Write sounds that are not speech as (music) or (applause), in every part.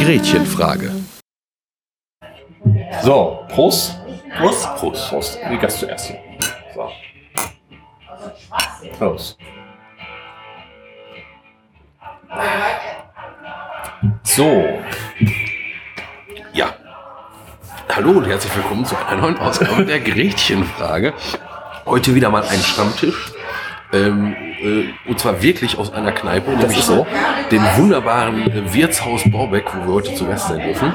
Gretchenfrage. So. Ja. Hallo und herzlich willkommen zu einer neuen Ausgabe der Gretchenfrage. Heute wieder mal ein Stammtisch. Ähm, äh, und zwar wirklich aus einer Kneipe, nämlich ist so. dem wunderbaren äh, Wirtshaus Borbeck, wo wir heute zu Gast sein dürfen.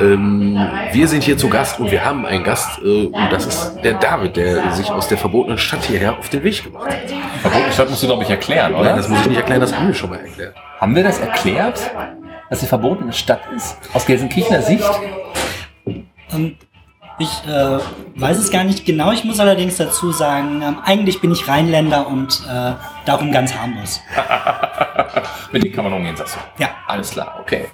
Ähm, wir sind hier zu Gast und wir haben einen Gast äh, und das ist der David, der sich aus der verbotenen Stadt hierher auf den Weg gemacht hat. Verbotene Stadt musst du, glaube ich, erklären, oder? Nein, das muss ich nicht erklären, das haben wir schon mal erklärt. Haben wir das erklärt, dass die verbotene Stadt ist? Aus Gelsenkirchener Sicht? Ähm, ich äh, weiß es gar nicht genau. Ich muss allerdings dazu sagen, ähm, eigentlich bin ich Rheinländer und äh, darum ganz harmlos. (laughs) Mit denen kann man umgehen, sagst du? Ja. Alles klar, okay.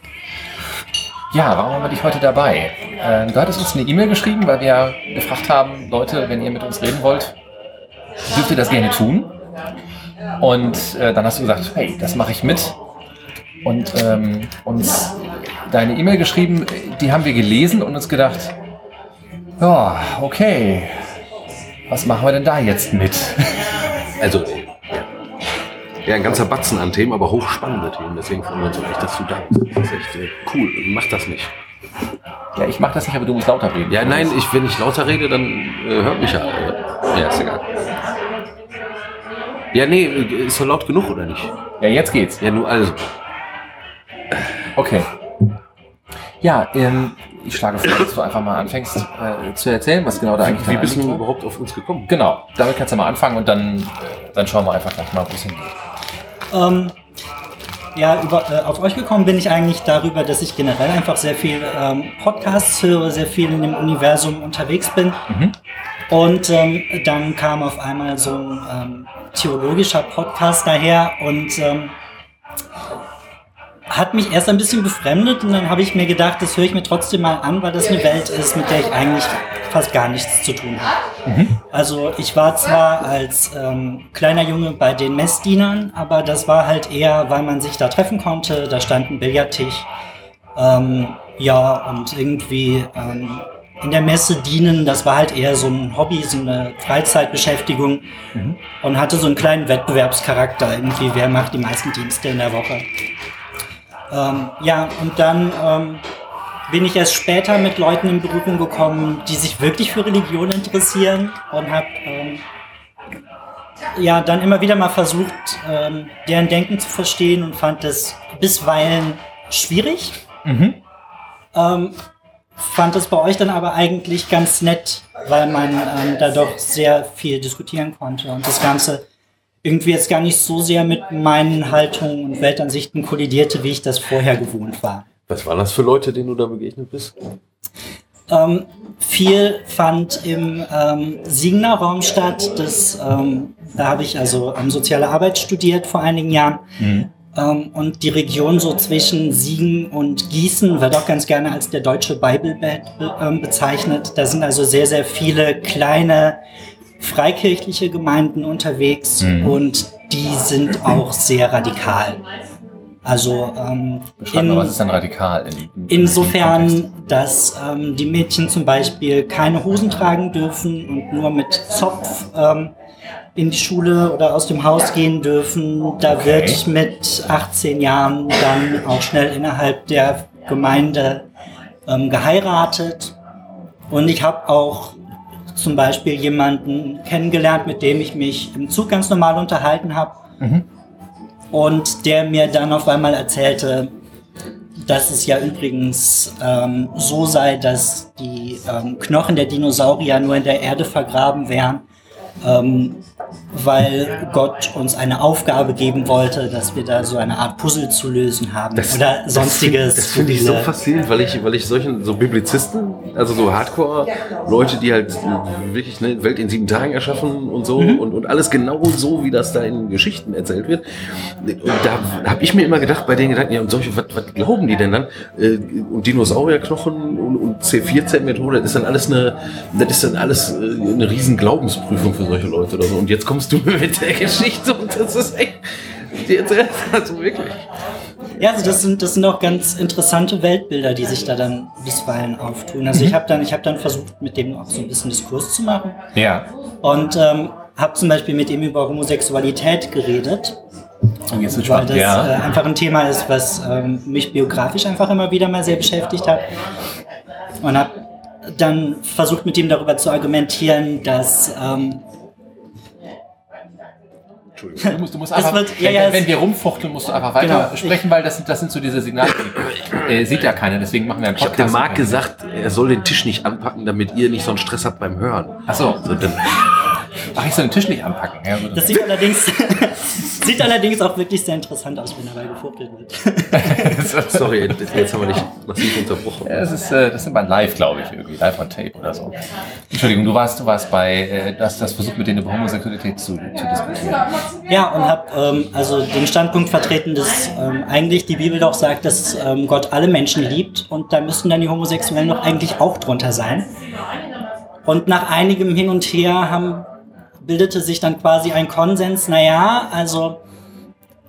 Ja, warum haben wir dich heute dabei? Äh, du hattest uns eine E-Mail geschrieben, weil wir gefragt haben, Leute, wenn ihr mit uns reden wollt, dürft ihr das gerne tun. Und äh, dann hast du gesagt, hey, das mache ich mit. Und ähm, uns deine E-Mail geschrieben, die haben wir gelesen und uns gedacht, ja, okay, was machen wir denn da jetzt mit? (laughs) Also, ja, ein ganzer Batzen an Themen, aber hochspannende Themen. Deswegen freuen wir uns auch echt, dass du da bist. Das ist echt äh, cool. Mach das nicht. Ja, ich mache das nicht, aber du musst lauter reden. Ja, nein, ich, wenn ich lauter rede, dann äh, hört mich ja. Ja, ist egal. Ja, nee, äh, ist doch laut genug, oder nicht? Ja, jetzt geht's. Ja, nur also. Okay. Ja, ähm, ich schlage vor, dass du einfach mal anfängst äh, zu erzählen, was genau da eigentlich Wie bist du war. überhaupt auf uns gekommen? Genau, damit kannst du mal anfangen und dann, äh, dann schauen wir einfach gleich mal, wo es hingeht. Ähm, ja, über, äh, auf euch gekommen bin ich eigentlich darüber, dass ich generell einfach sehr viel ähm, Podcasts höre, sehr viel in dem Universum unterwegs bin. Und ähm, dann kam auf einmal so ein ähm, theologischer Podcast daher und ähm, hat mich erst ein bisschen befremdet und dann habe ich mir gedacht, das höre ich mir trotzdem mal an, weil das eine Welt ist, mit der ich eigentlich fast gar nichts zu tun habe. Also ich war zwar als ähm, kleiner Junge bei den Messdienern, aber das war halt eher, weil man sich da treffen konnte. Da stand ein Billardtisch. Ähm, ja, und irgendwie ähm, in der Messe dienen, das war halt eher so ein Hobby, so eine Freizeitbeschäftigung und hatte so einen kleinen Wettbewerbscharakter. Irgendwie, wer macht die meisten Dienste in der Woche. Ähm, ja, und dann ähm, bin ich erst später mit Leuten in Berührung gekommen, die sich wirklich für Religion interessieren und habe ähm, ja dann immer wieder mal versucht, ähm, deren Denken zu verstehen und fand das bisweilen schwierig. Ähm, fand das bei euch dann aber eigentlich ganz nett, weil man ähm, da doch sehr viel diskutieren konnte und das Ganze irgendwie jetzt gar nicht so sehr mit meinen Haltungen und Weltansichten kollidierte, wie ich das vorher gewohnt war. Was waren das für Leute, denen du da begegnet bist? Ähm, viel fand im ähm, Siegner Raum statt. Das, ähm, da habe ich also ähm, soziale Arbeit studiert vor einigen Jahren. Ähm, und die Region so zwischen Siegen und Gießen wird auch ganz gerne als der deutsche be ähm, bezeichnet. Da sind also sehr, sehr viele kleine freikirchliche Gemeinden unterwegs und die sind auch sehr radikal. Also ähm, in- mal, was ist denn radikal? In, in? Insofern, dass ähm, die Mädchen zum Beispiel keine Hosen tragen dürfen und nur mit Zopf ähm, in die Schule oder aus dem Haus gehen dürfen. Da Okay. wird mit 18 Jahren dann auch schnell innerhalb der Gemeinde ähm, geheiratet. Und ich habe auch zum Beispiel jemanden kennengelernt, mit dem ich mich im Zug ganz normal unterhalten habe. Und der mir dann auf einmal erzählte, dass es ja übrigens ähm, so sei, dass die ähm, Knochen der Dinosaurier nur in der Erde vergraben wären, ähm, weil Gott uns eine Aufgabe geben wollte, dass wir da so eine Art Puzzle zu lösen haben Das- oder sonstiges. Das finde ich so faszinierend, weil ich, weil ich solchen, so Biblizisten, also so Hardcore-Leute, die halt wirklich eine Welt in sieben Tagen erschaffen und so und, und alles genau so, wie das da in Geschichten erzählt wird. Und da habe ich mir immer gedacht, bei den Gedanken, ja, und solche, was, was glauben die denn dann? Äh, Und Dinosaurierknochen und, und C14-Methode, das ist dann alles eine, das ist dann alles äh, eine riesen Glaubensprüfung für solche Leute oder so. Und jetzt kommst du (laughs) mit der Geschichte und das ist echt, jetzt, also wirklich. Ja, also das sind, das sind auch ganz interessante Weltbilder, die sich da dann bisweilen auftun. Also ich habe dann, ich habe dann versucht, mit dem auch so ein bisschen Diskurs zu machen Ja. und ähm, habe zum Beispiel mit ihm über Homosexualität geredet, Und jetzt wird weil spannend. das äh, Ja. einfach ein Thema ist, was ähm, mich biografisch einfach immer wieder mal sehr beschäftigt hat. Und habe dann versucht, mit ihm darüber zu argumentieren, dass ähm, Du musst, du musst einfach, wird- ja, wenn, ja, wenn wir rumfuchteln, musst du einfach weiter Genau. sprechen, weil das sind, das sind so diese Signale, die, äh, sieht ja keiner, deswegen machen wir einen Ich habe Podcast. dem Marc gesagt, er soll den Tisch nicht anpacken, damit ihr nicht so einen Stress habt beim Hören. Ach so. So, dann, Ach, ich soll den Tisch nicht anpacken. Ja, das sieht allerdings, (laughs) sieht allerdings auch wirklich sehr interessant aus, wenn dabei gefuchtelt wird. (laughs) sorry, jetzt jetzt haben wir dich massiv unterbrochen. Ja, das ist, äh, das sind wir live, glaube ich, irgendwie. Live on Tape oder so. Entschuldigung, du warst, du warst bei, äh, du hast das versucht, mit denen über Homosexualität zu, zu diskutieren. Ja, und habe ähm, also den Standpunkt vertreten, dass ähm, eigentlich die Bibel doch sagt, dass ähm, Gott alle Menschen liebt und da müssten dann die Homosexuellen doch eigentlich auch drunter sein. Und nach einigem Hin und Her haben, bildete sich dann quasi ein Konsens, naja, also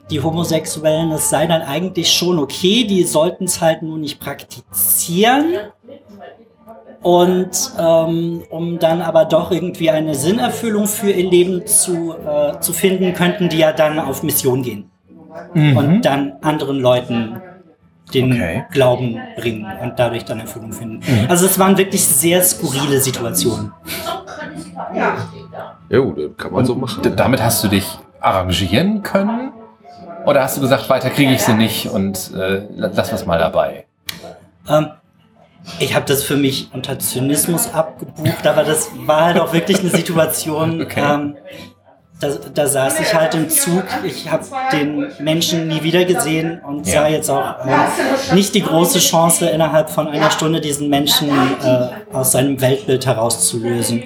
die Homosexuellen, es sei dann eigentlich schon okay, die sollten es halt nur nicht praktizieren. Und ähm, um dann aber doch irgendwie eine Sinnerfüllung für ihr Leben zu, äh, zu finden, könnten die ja dann auf Mission gehen und dann anderen Leuten den Okay. Glauben bringen und dadurch dann Erfüllung finden. Also es waren wirklich sehr skurrile Situationen. Ja, gut, kann man so machen. Damit hast du dich arrangieren können? Oder hast du gesagt, weiter kriege ich sie nicht und äh, lass was mal dabei? Ähm, ich habe das für mich unter Zynismus abgebucht, aber das war halt auch wirklich eine Situation. Okay. Ähm, da, da saß ich halt im Zug, ich habe den Menschen nie wieder gesehen und Ja. sah jetzt auch äh, nicht die große Chance, innerhalb von einer Stunde diesen Menschen äh, aus seinem Weltbild herauszulösen.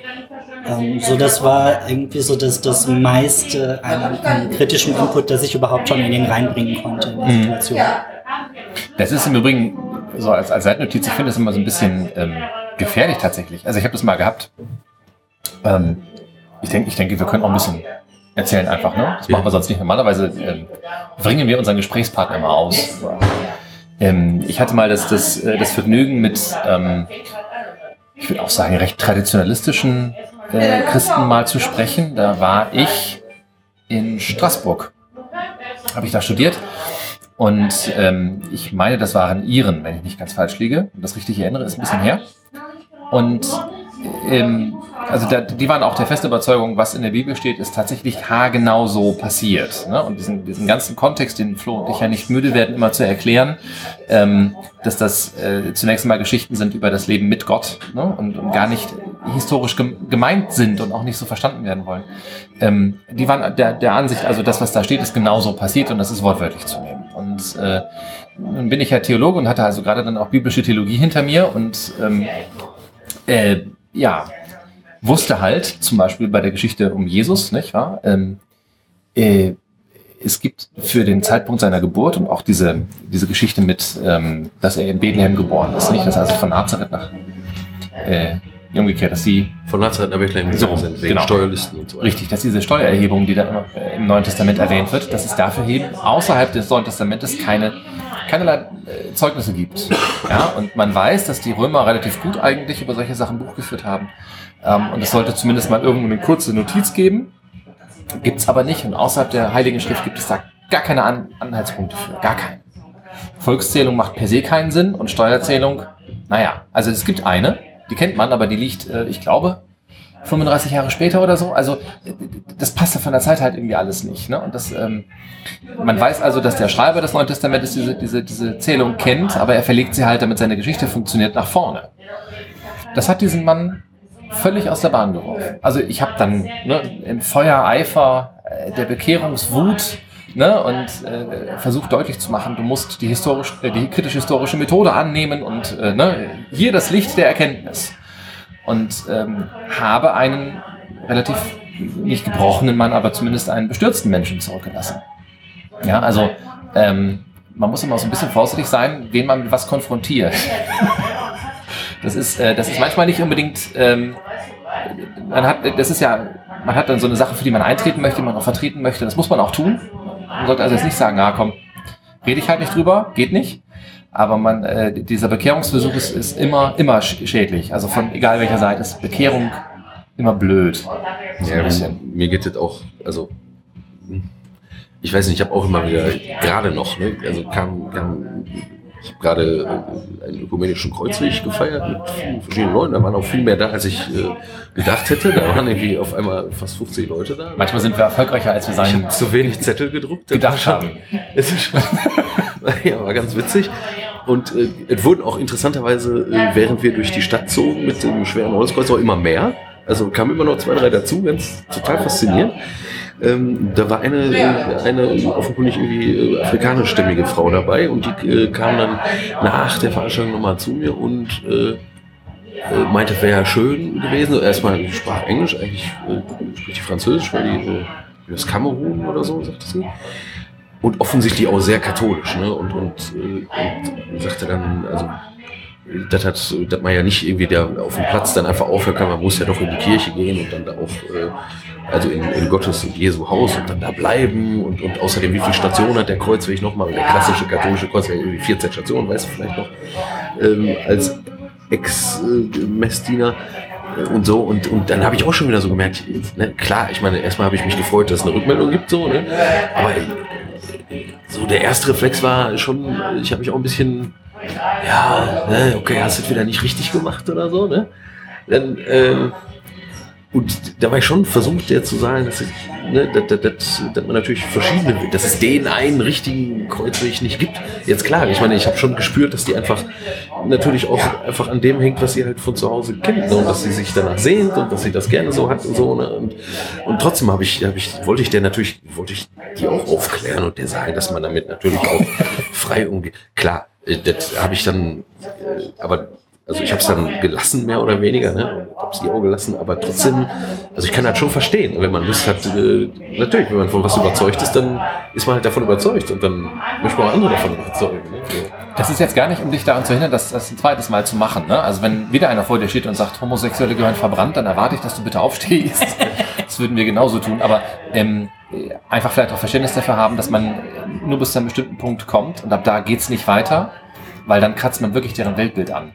Ähm, so, das war irgendwie so das, das meiste an, an kritischem Input, das ich überhaupt schon in ihn reinbringen konnte in der Mhm. Situation. Das ist im Übrigen, so als, als Seitennotiz, ich finde das immer so ein bisschen ähm, gefährlich tatsächlich. Also ich habe das mal gehabt. Ähm, ich, denke, ich denke, wir können auch ein bisschen erzählen einfach, ne? Das machen wir sonst nicht. Normalerweise ähm, bringen wir unseren Gesprächspartner immer aus. Ähm, ich hatte mal das, das, äh, das Vergnügen mit, ähm, ich würde auch sagen, recht traditionalistischen äh, Christen mal zu sprechen. Da war ich in Straßburg. Habe ich da studiert. Und ähm, ich meine, das waren Iren, wenn ich nicht ganz falsch liege. Und das richtig erinnere, ist ein bisschen her. Und ähm, also da, die waren auch der festen Überzeugung, was in der Bibel steht, ist tatsächlich haargenau so passiert. Ne? Und diesen, diesen ganzen Kontext, den Flo und ich ja nicht müde werden, immer zu erklären, ähm, dass das äh, zunächst mal Geschichten sind über das Leben mit Gott ne? und, und gar nicht historisch gem gemeint sind und auch nicht so verstanden werden wollen. Ähm, die waren der, der Ansicht, also das, was da steht, ist genauso passiert und das ist wortwörtlich zu nehmen. Und äh, nun bin ich ja Theologe und hatte also gerade dann auch biblische Theologie hinter mir und ähm, äh, ja, wusste halt, zum Beispiel bei der Geschichte um Jesus, nicht wahr? Ähm, äh, es gibt für den Zeitpunkt seiner Geburt und auch diese, diese Geschichte mit, ähm, dass er in Bethlehem geboren ist, nicht? Das heißt von Nazareth nach, äh, umgekehrt, dass die Von Nazareth nach Bethlehem So, sind, wegen genau. Steuerlisten und so weiter. Richtig, dass diese Steuererhebung, die da im Neuen Testament erwähnt wird, dass es dafür eben außerhalb des Neuen Testamentes keine, keinerlei äh, Zeugnisse gibt. Ja, und man weiß, dass die Römer relativ gut eigentlich über solche Sachen Buch geführt haben. Ähm, und es sollte zumindest mal irgendwo eine kurze Notiz geben. Gibt's aber nicht. Und außerhalb der Heiligen Schrift gibt es da gar keine An Anhaltspunkte für. Gar keinen. Volkszählung macht per se keinen Sinn und Steuerzählung, naja, also es gibt eine, die kennt man, aber die liegt, äh, ich glaube, 35 Jahre später oder so. Also das passt ja von der Zeit halt irgendwie alles nicht. Ne? Und das, ähm, man weiß also, dass der Schreiber des Neuen Testamentes diese, diese, diese Zählung kennt, aber er verlegt sie halt, damit seine Geschichte funktioniert, nach vorne. Das hat diesen Mann völlig aus der Bahn geworfen. Also ich habe dann ne, im Feuereifer äh, der Bekehrungswut ne, und äh, versucht deutlich zu machen, du musst die, historisch, äh, die kritisch-historische Methode annehmen und äh, ne, hier das Licht der Erkenntnis. Und ähm, habe einen relativ nicht gebrochenen Mann, aber zumindest einen bestürzten Menschen zurückgelassen. Ja, also ähm, man muss immer so ein bisschen vorsichtig sein, wen man mit was konfrontiert. (laughs) Das ist, äh, das ist manchmal nicht unbedingt, ähm, man hat, das ist ja, man hat dann so eine Sache, für die man eintreten möchte, die man auch vertreten möchte. Das muss man auch tun. Man sollte also jetzt nicht sagen, ah komm, rede ich halt nicht drüber, geht nicht. Aber man, äh, dieser Bekehrungsversuch ist, ist immer, immer schädlich. Also von egal welcher Seite ist Bekehrung immer blöd. So ja, mir geht das auch, also ich weiß nicht, ich habe auch immer wieder, gerade noch, ne, also kam, kam ich habe gerade äh, einen ökumenischen Kreuzweg gefeiert mit verschiedenen Leuten. Da waren auch viel mehr da, als ich äh, gedacht hätte. Da waren irgendwie auf einmal fast 50 Leute da. Manchmal sind wir erfolgreicher, als wir sein. Ich habe zu wenig Zettel gedruckt. Gedacht haben. Es ist schon, (laughs) ja, war ganz witzig. Und äh, es wurden auch interessanterweise, äh, während wir durch die Stadt zogen mit dem schweren Holzkreuz, auch immer mehr. Also kamen immer noch zwei, drei dazu, ganz total faszinierend. Ähm, da war eine, eine offenkundig irgendwie äh, afrikanischstämmige Frau dabei und die äh, kam dann nach der Veranstaltung nochmal zu mir und äh, äh meinte, wäre ja schön gewesen. Erstmal, sprach Englisch, eigentlich äh, spricht die Französisch, weil die äh, das Kamerun oder so, sagte sie. Und offensichtlich auch sehr katholisch, ne? Und, und, äh, und sagte dann, also das hat, dass man ja nicht irgendwie der auf dem Platz dann einfach aufhören kann, man muss ja doch in die Kirche gehen und dann da auch, äh, also in, in Gottes und Jesu Haus und dann da bleiben und, und außerdem, wie viele Stationen hat der Kreuzweg nochmal, der klassische katholische Kreuzweg, irgendwie 14 Stationen, weißt du vielleicht noch, ähm, als Ex-Messdiener und so. Und, und dann habe ich auch schon wieder so gemerkt, ne, klar, ich meine, erstmal habe ich mich gefreut, dass es eine Rückmeldung gibt, so, ne, aber so der erste Reflex war schon, ich habe mich auch ein bisschen ja, ne, okay, hast du das wieder nicht richtig gemacht oder so, ne? Dann, äh, und da war ich schon versucht, der zu sagen, dass, ich, ne, dass, man natürlich verschiedene, dass es den einen richtigen Kreuzweg nicht gibt. Jetzt klar, ich meine, ich habe schon gespürt, dass die einfach natürlich auch einfach an dem hängt, was sie halt von zu Hause kennt ne, und dass sie sich danach sehnt und dass sie das gerne so hat und so. Ne, und, und trotzdem habe ich, hab ich, wollte ich der natürlich, wollte ich die auch aufklären und der sagen, dass man damit natürlich auch frei umgeht. Klar, äh, das habe ich dann, äh, aber also ich habe es dann gelassen, mehr oder weniger, ne? habe sie auch gelassen, aber trotzdem, also ich kann das schon verstehen, wenn man Lust hat, äh, natürlich, wenn man von was überzeugt ist, dann ist man halt davon überzeugt und dann möchte man auch andere davon überzeugen. Ne? Das ist jetzt gar nicht, um dich daran zu hindern, das, das ein zweites Mal zu machen. Ne? Also wenn wieder einer vor dir steht und sagt, Homosexuelle gehören verbrannt, dann erwarte ich, dass du bitte aufstehst. (laughs) das würden wir genauso tun, aber ähm, einfach vielleicht auch Verständnis dafür haben, dass man nur bis zu einem bestimmten Punkt kommt und ab da geht's nicht weiter, weil dann kratzt man wirklich deren Weltbild an.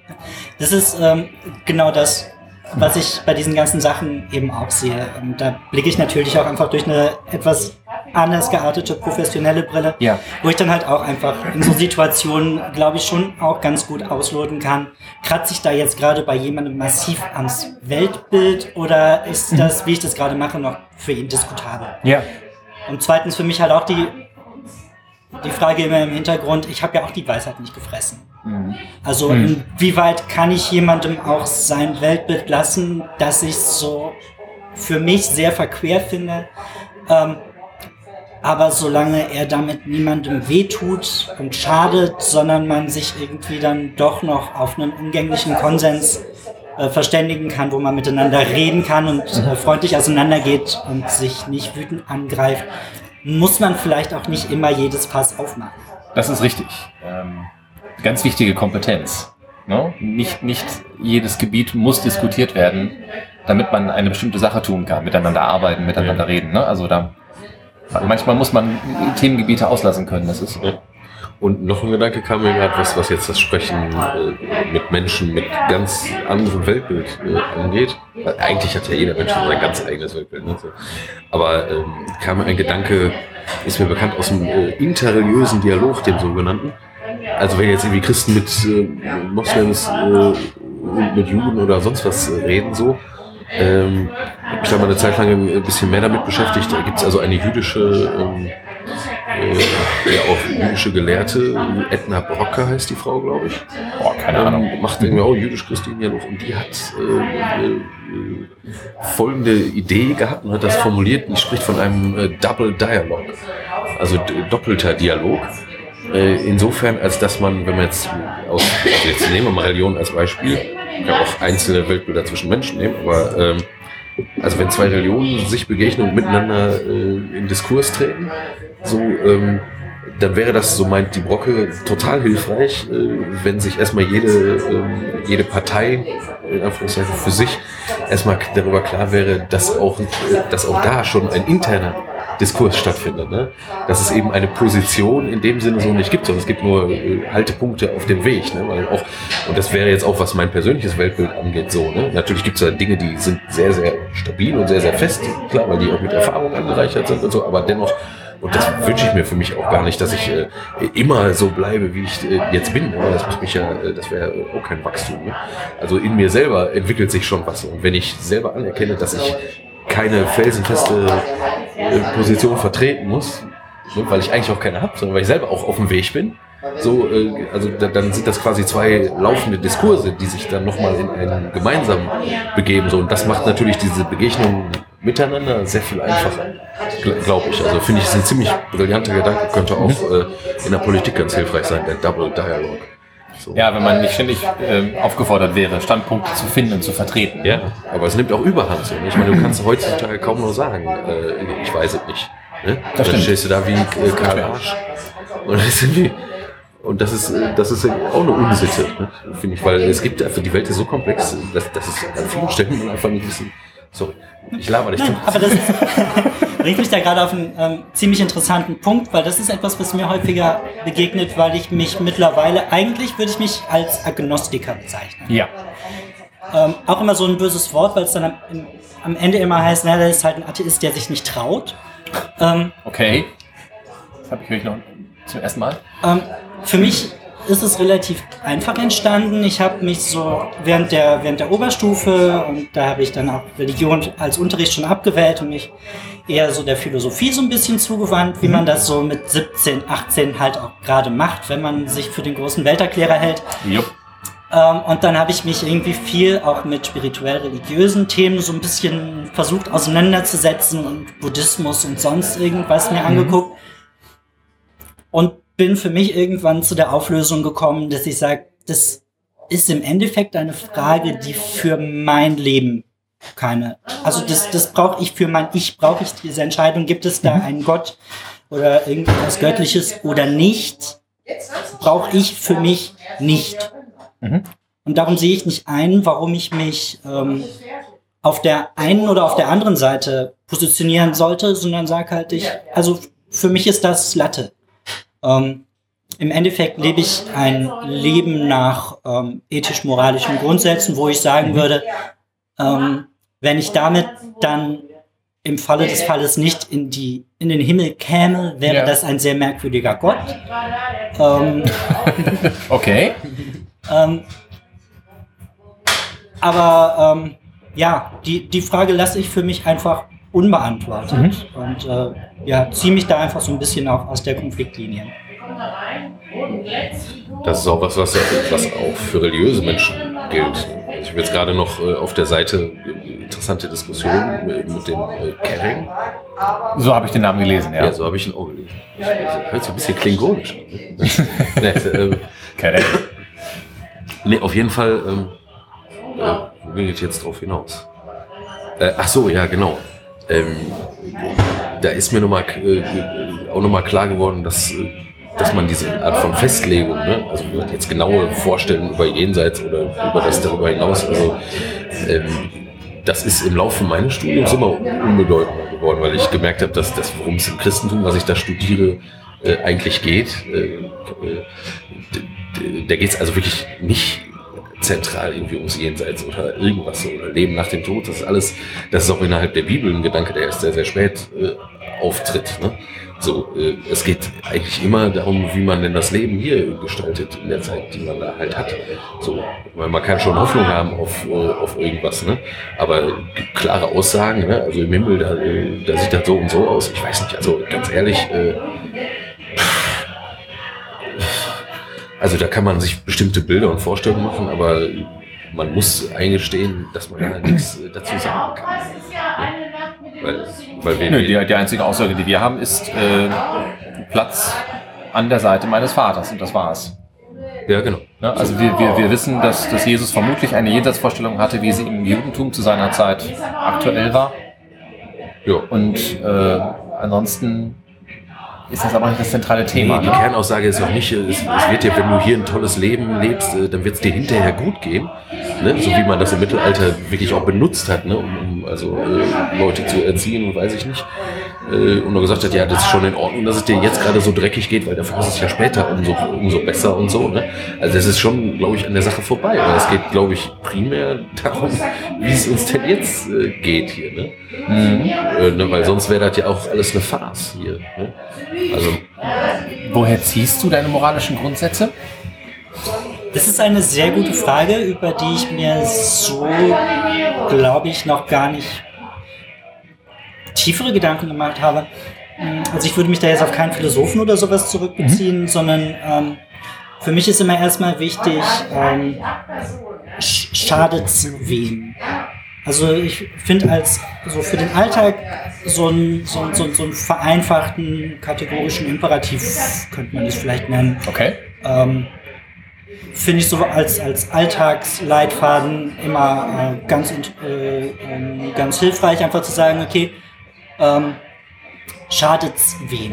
Das ist ähm, genau das, was ich bei diesen ganzen Sachen eben auch sehe. Und da blicke ich natürlich auch einfach durch eine etwas anders geartete professionelle Brille, ja. wo ich dann halt auch einfach in so Situationen, glaube ich, schon auch ganz gut ausloten kann. Kratze ich da jetzt gerade bei jemandem massiv ans Weltbild oder ist das, wie ich das gerade mache, noch für ihn diskutabel? Ja. Und zweitens für mich halt auch die, die Frage immer im Hintergrund, ich habe ja auch die Weisheit nicht gefressen. Mhm. Also mhm. inwieweit kann ich jemandem auch sein Weltbild lassen, das ich so für mich sehr verquer finde, ähm, aber solange er damit niemandem wehtut und schadet, sondern man sich irgendwie dann doch noch auf einen umgänglichen Konsens äh, verständigen kann, wo man miteinander reden kann und äh, freundlich auseinandergeht und sich nicht wütend angreift, muss man vielleicht auch nicht immer jedes Fass aufmachen. Das ist richtig. Ähm, ganz wichtige Kompetenz. Ne? Nicht, nicht jedes Gebiet muss diskutiert werden, damit man eine bestimmte Sache tun kann, miteinander arbeiten, miteinander ja. reden. Ne? Also da manchmal muss man Themengebiete auslassen können. Das ist so. Und noch ein Gedanke kam mir gerade, was, was jetzt das Sprechen äh, mit Menschen mit ganz anderem Weltbild äh, angeht. Weil eigentlich hat ja jeder Mensch sein ganz eigenes Weltbild. Ne? So. Aber ähm, kam mir ein Gedanke, ist mir bekannt aus dem äh, interreligiösen Dialog, dem sogenannten. Also wenn jetzt irgendwie Christen mit äh, Moslems äh, mit Juden oder sonst was äh, reden, so, ähm, ich habe mal eine Zeit lang ein bisschen mehr damit beschäftigt. Da gibt es also eine jüdische ähm, äh, ja auch jüdische Gelehrte, Edna Brocke heißt die Frau, glaube ich. Boah, keine Ahnung. Ähm, macht irgendwie auch jüdisch-christlichen Dialog und die hat äh, äh, folgende Idee gehabt und hat das formuliert, die spricht von einem äh, Double Dialog, also doppelter Dialog. Äh, insofern, als dass man, wenn man jetzt aus, also jetzt nehmen wir mal Religion als Beispiel, kann auch einzelne Weltbilder zwischen Menschen nehmen, aber ähm, also wenn zwei Religionen sich begegnen und miteinander äh, in Diskurs treten, so ähm, dann wäre das, so meint die Brocke, total hilfreich, äh, wenn sich erstmal jede, ähm, jede Partei, in Anführungszeichen für sich, erstmal darüber klar wäre, dass auch, äh, dass auch da schon ein interner Diskurs stattfindet. Ne? Dass es eben eine Position in dem Sinne so nicht gibt, sondern es gibt nur äh, Haltepunkte auf dem Weg. Ne? Weil auch, und das wäre jetzt auch, was mein persönliches Weltbild angeht, so. Ne? Natürlich gibt es da Dinge, die sind sehr, sehr stabil und sehr, sehr fest, klar, weil die auch mit Erfahrung angereichert sind und so, aber dennoch und das wünsche ich mir für mich auch gar nicht, dass ich äh, immer so bleibe, wie ich äh, jetzt bin. Ne? Das macht mich ja, äh, das wäre auch kein Wachstum. Ne? Also in mir selber entwickelt sich schon was. Und wenn ich selber anerkenne, dass ich keine felsenfeste äh, Position vertreten muss, ne? weil ich eigentlich auch keine habe, sondern weil ich selber auch auf dem Weg bin. So, äh, also da, dann sind das quasi zwei laufende Diskurse, die sich dann nochmal in einen gemeinsamen begeben. So, und das macht natürlich diese Begegnung miteinander sehr viel einfacher, glaube ich. Also finde ich, ist ein ziemlich brillanter Gedanke, könnte auch äh, in der Politik ganz hilfreich sein, der Double Dialog. So. Ja, wenn man nicht ständig ähm, aufgefordert wäre, Standpunkte zu finden und zu vertreten. Ja, aber es nimmt auch Überhand. So. ne? Ich meine, du kannst heutzutage kaum noch sagen, äh, ich weiß es nicht. Ne? Das Dann stimmt. stehst du da wie äh, Karl Arsch. Und das ist irgendwie, und das ist, äh, das ist auch eine Unsitte, ne? finde ich, weil es gibt einfach, die Welt ist so komplex, dass, dass es an vielen Stellen man einfach nicht wissen. Sorry, ich laber dich. Nein, aber das ist, (laughs) bringt mich da gerade auf einen ähm, ziemlich interessanten Punkt, weil das ist etwas, was mir häufiger begegnet, weil ich mich mittlerweile, eigentlich würde ich mich als Agnostiker bezeichnen. Ja. Ähm, auch immer so ein böses Wort, weil es dann am, am Ende immer heißt, na, der ist halt ein Atheist, der sich nicht traut. Ähm, Okay. Das habe ich ich noch zum ersten Mal. Ähm, für mich ist es relativ einfach entstanden. Ich habe mich so während der, während der Oberstufe und da habe ich dann auch Religion als Unterricht schon abgewählt und mich eher so der Philosophie so ein bisschen zugewandt, wie man das so mit 17, 18 halt auch gerade macht, wenn man sich für den großen Welterklärer hält. Jupp. Ähm, und dann habe ich mich irgendwie viel auch mit spirituell-religiösen Themen so ein bisschen versucht auseinanderzusetzen und Buddhismus und sonst irgendwas mir angeguckt. Und bin für mich irgendwann zu der Auflösung gekommen, dass ich sage, das ist im Endeffekt eine Frage, die für mein Leben keine, also das, das brauche ich für mein Ich, brauche ich diese Entscheidung, gibt es da einen Gott oder irgendwas Göttliches oder nicht, brauche ich für mich nicht. Und darum sehe ich nicht ein, warum ich mich ähm, auf der einen oder auf der anderen Seite positionieren sollte, sondern sage halt ich, also für mich ist das Latte. Ähm, Im Endeffekt lebe ich ein Leben nach ähm, ethisch-moralischen Grundsätzen, wo ich sagen würde, ähm, wenn ich damit dann im Falle des Falles nicht in, die, in den Himmel käme, wäre Ja. das ein sehr merkwürdiger Gott. Ähm, (laughs) Okay. ähm, aber ähm, ja, die, die Frage lasse ich für mich einfach unbeantwortet und äh, ja, ziehe mich da einfach so ein bisschen auch aus der Konfliktlinie. Das ist auch was, was, was auch für religiöse Menschen gilt. Ich habe jetzt gerade noch äh, auf der Seite äh, interessante Diskussionen mit, dem äh, Kering. So habe ich den Namen gelesen, ja. Ja, so habe ich ihn auch gelesen. Hört sich ein bisschen klingonisch an. Ne? (laughs) nee, äh, Keine- nee, auf jeden Fall, ähm, äh, wo bin ich jetzt drauf hinaus? Äh, ach so, ja, genau. Ähm, da ist mir noch mal, äh, auch nochmal klar geworden, dass, äh, dass man diese Art von Festlegung, ne? also jetzt genaue Vorstellungen über Jenseits oder über das darüber hinaus, also ähm, das ist im Laufe meines Studiums immer unbedeutender geworden, weil ich gemerkt habe, dass das, worum es im Christentum, was ich da studiere, äh, eigentlich geht. Äh, äh, da geht es also wirklich nicht zentral irgendwie ums Jenseits oder irgendwas oder Leben nach dem Tod. Das ist alles, das ist auch innerhalb der Bibel ein Gedanke, der erst sehr, sehr spät äh, auftritt. Ne? So, äh, es geht eigentlich immer darum, wie man denn das Leben hier gestaltet in der Zeit, die man da halt hat. So, weil man kann schon Hoffnung haben auf, äh, auf irgendwas, ne? Aber klare Aussagen, ne? Also im Himmel, da, äh, da sieht das so und so aus. Ich weiß nicht, also ganz ehrlich, äh, Also da kann man sich bestimmte Bilder und Vorstellungen machen, aber man muss eingestehen, dass man da nichts äh, dazu sagen kann. Weil, weil wir, Nö, die, die einzige Aussage, die wir haben, ist äh, Platz an der Seite meines Vaters und das war's. ja, genau. Ne? Also wir, wir, wir wissen, dass, dass Jesus vermutlich eine Jenseitsvorstellung hatte, wie sie im Judentum zu seiner Zeit aktuell war. Ja. Und äh, ansonsten ist das aber nicht das zentrale Thema. Nee, die Ne? Kernaussage ist auch nicht, es, es wird dir, wenn du hier ein tolles Leben lebst, äh, dann wird es dir hinterher gut gehen. Ne? So wie man das im Mittelalter wirklich auch benutzt hat, ne? um, um also äh, Leute zu erziehen und weiß ich nicht. Äh, und nur gesagt hat, ja, das ist schon in Ordnung, dass es dir jetzt gerade so dreckig geht, weil dafür ist es ja später umso, umso besser und so. Ne? Also das ist schon, glaube ich, an der Sache vorbei. Aber es geht, glaube ich, primär darum, wie es uns denn jetzt äh, geht hier. Ne? Äh, ne? Weil sonst wäre das ja auch alles eine Farce hier. Ne? Also Woher ziehst du deine moralischen Grundsätze? Das ist eine sehr gute Frage, über die ich mir so, glaube ich, noch gar nicht tiefere Gedanken gemacht habe. Mm, Also ich würde mich da jetzt auf keinen Philosophen oder sowas zurückbeziehen, sondern ähm, für mich ist immer erstmal wichtig, ähm, sch- schadet's wem? Also ich finde als so für den Alltag so einen so, so, so einen vereinfachten kategorischen Imperativ könnte man das vielleicht nennen Okay. ähm, finde ich so als, als Alltagsleitfaden immer äh, ganz, äh, ähm, ganz hilfreich, einfach zu sagen, okay, ähm, schadet's wem,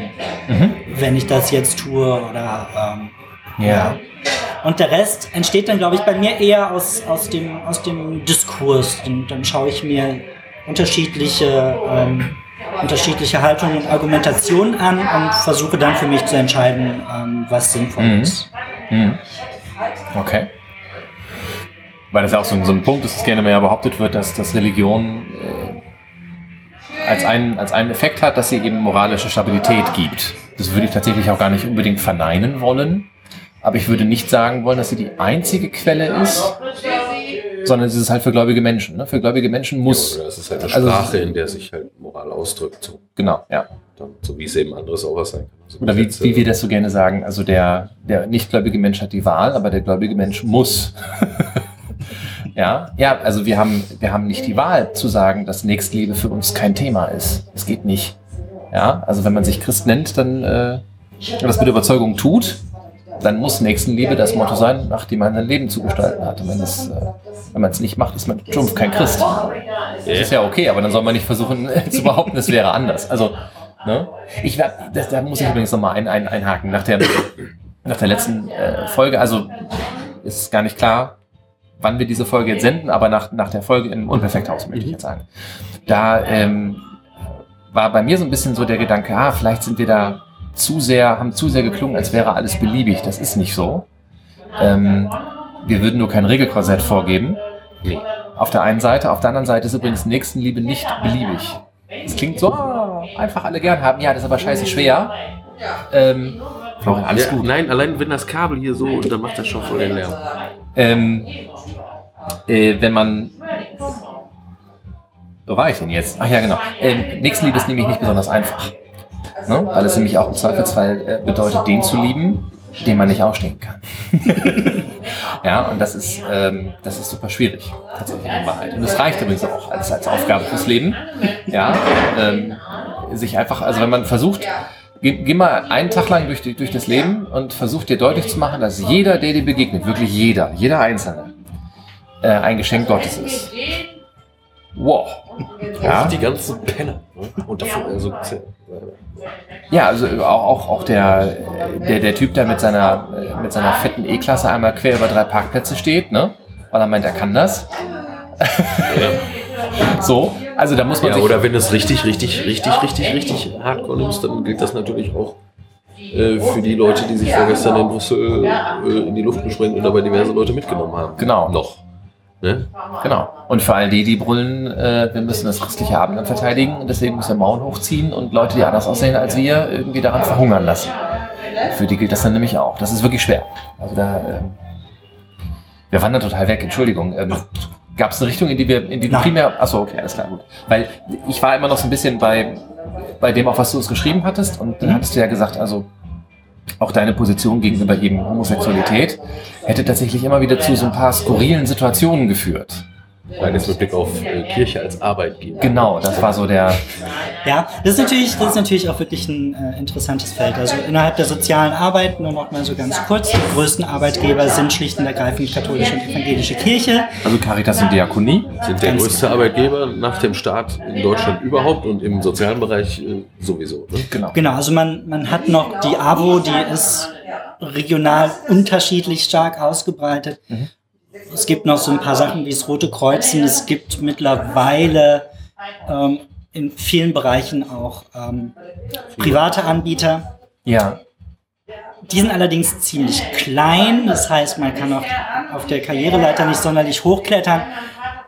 wenn ich das jetzt tue oder ähm, Ja. Und der Rest entsteht dann, glaube ich, bei mir eher aus, aus, dem, aus dem Diskurs. Und dann schaue ich mir unterschiedliche, ähm, unterschiedliche Haltungen und Argumentationen an und versuche dann für mich zu entscheiden, ähm, was sinnvoll Mhm. ist. Okay. Weil das ja auch so, ein- so ein Punkt ist, dass gerne mehr behauptet wird, dass, dass Religion äh, als, einen, als einen Effekt hat, dass sie eben moralische Stabilität gibt. Das würde ich tatsächlich auch gar nicht unbedingt verneinen wollen. Aber ich würde nicht sagen wollen, dass sie die einzige Quelle ist, sondern sie ist halt für gläubige Menschen. Ne? Für gläubige Menschen muss. Oder es ist halt eine Also- Sprache, in der sich halt Moral ausdrückt. So, Genau, ja. dann, so wie es eben anderes auch was sein kann. Also Oder wie, Gesetze- wie wir das so gerne sagen, also der, der nichtgläubige Mensch hat die Wahl, aber der gläubige Mensch muss. (laughs) ja, ja, also wir haben, wir haben nicht die Wahl zu sagen, dass Nächstliebe für uns kein Thema ist. Es geht nicht. Ja, also wenn man sich Christ nennt, dann äh, das mit Überzeugung tut, dann muss Nächstenliebe das Motto sein, nach dem man sein Leben zu gestalten hat. Und wenn es, äh, wenn man es nicht macht, ist man stumpf kein Christ. Das ist ja okay, aber dann soll man nicht versuchen (laughs) zu behaupten, es wäre anders. Also, ne? Ich das, da muss ich übrigens nochmal ein, ein, einhaken. Nach der, nach der letzten äh, Folge, also ist gar nicht klar, wann wir diese Folge jetzt senden, aber nach, nach der Folge im Unperfekthaus möchte ich jetzt sagen. Da ähm, war bei mir so ein bisschen so der Gedanke, ah, vielleicht sind wir da zu sehr, haben zu sehr geklungen, als wäre alles beliebig. Das ist nicht so. Ähm, wir würden nur kein Regelkorsett vorgeben. Nee. Auf der einen Seite, auf der anderen Seite ist übrigens Nächstenliebe nicht beliebig. Es klingt so, ah, einfach alle gern haben. Ja, das ist aber scheiße schwer. Ähm, Florian, alles ja, gut. Nein, allein wenn das Kabel hier so, dann macht das schon voll den Lärm. Ähm, äh, wenn man. Wo war ich denn jetzt? Ach ja, genau. Ähm, Nächstenliebe ist nämlich nicht besonders einfach. Ne? Weil es nämlich auch im Zweifelsfall äh, bedeutet, den zu lieben, den man nicht ausstehen kann. (laughs) ja, und das ist, ähm, das ist super schwierig, tatsächlich in Wahrheit. Und das reicht übrigens auch als, als Aufgabe fürs Leben. Ja, ähm, sich einfach, also wenn man versucht, geh, geh mal einen Tag lang durch, durch das Leben und versuch dir deutlich zu machen, dass jeder, der dir begegnet, wirklich jeder, jeder Einzelne, äh, ein Geschenk Gottes ist. Wow. Ja. Die ganzen Penner. Ne? Und davon, also, Ja, also auch, auch, auch der, der, der Typ, der mit seiner, mit seiner fetten E-Klasse einmal quer über drei Parkplätze steht, ne? Weil er meint, er kann das. (laughs) So, also da muss man ja, sich. oder wenn es richtig, richtig, richtig, richtig, richtig hardcore nimmst, dann gilt das natürlich auch äh, für die Leute, die sich vorgestern in Brüssel äh, in die Luft gesprengt und dabei diverse Leute mitgenommen haben. Genau. Noch. Ne? Genau. Und für all die, die brüllen, äh, wir müssen das christliche Abendland verteidigen und deswegen müssen wir Mauern hochziehen und Leute, die anders aussehen als wir, irgendwie daran verhungern lassen. Für die gilt das dann nämlich auch. Das ist wirklich schwer. Also da, ähm, wir wandern total weg, Entschuldigung. Ähm, Gab es eine Richtung, in die wir, in die du primär, achso, okay, alles klar, gut. Weil ich war immer noch so ein bisschen bei, bei dem, auf was du es geschrieben hattest und dann hattest du ja gesagt, also auch deine Position gegenüber eben Homosexualität hätte tatsächlich immer wieder zu so ein paar skurrilen Situationen geführt. Beides mit Blick auf äh, Kirche als Arbeitgeber. Genau, das war so der. Ja, das ist natürlich, das ist natürlich auch wirklich ein äh, interessantes Feld. Also innerhalb der sozialen Arbeit, nur noch mal so ganz kurz, die größten Arbeitgeber sind schlicht und ergreifend die katholische und evangelische Kirche. Also Caritas und Diakonie. Sind der größte Arbeitgeber nach dem Staat in Deutschland überhaupt und im sozialen Bereich äh, sowieso. Ne? Genau. Genau, also man, man hat noch die AWO, die ist regional unterschiedlich stark ausgebreitet. Es gibt noch so ein paar Sachen wie das Rote Kreuzen. Es gibt mittlerweile ähm, in vielen Bereichen auch ähm, private Anbieter. Ja. Die sind allerdings ziemlich klein. Das heißt, man kann auch auf der Karriereleiter nicht sonderlich hochklettern.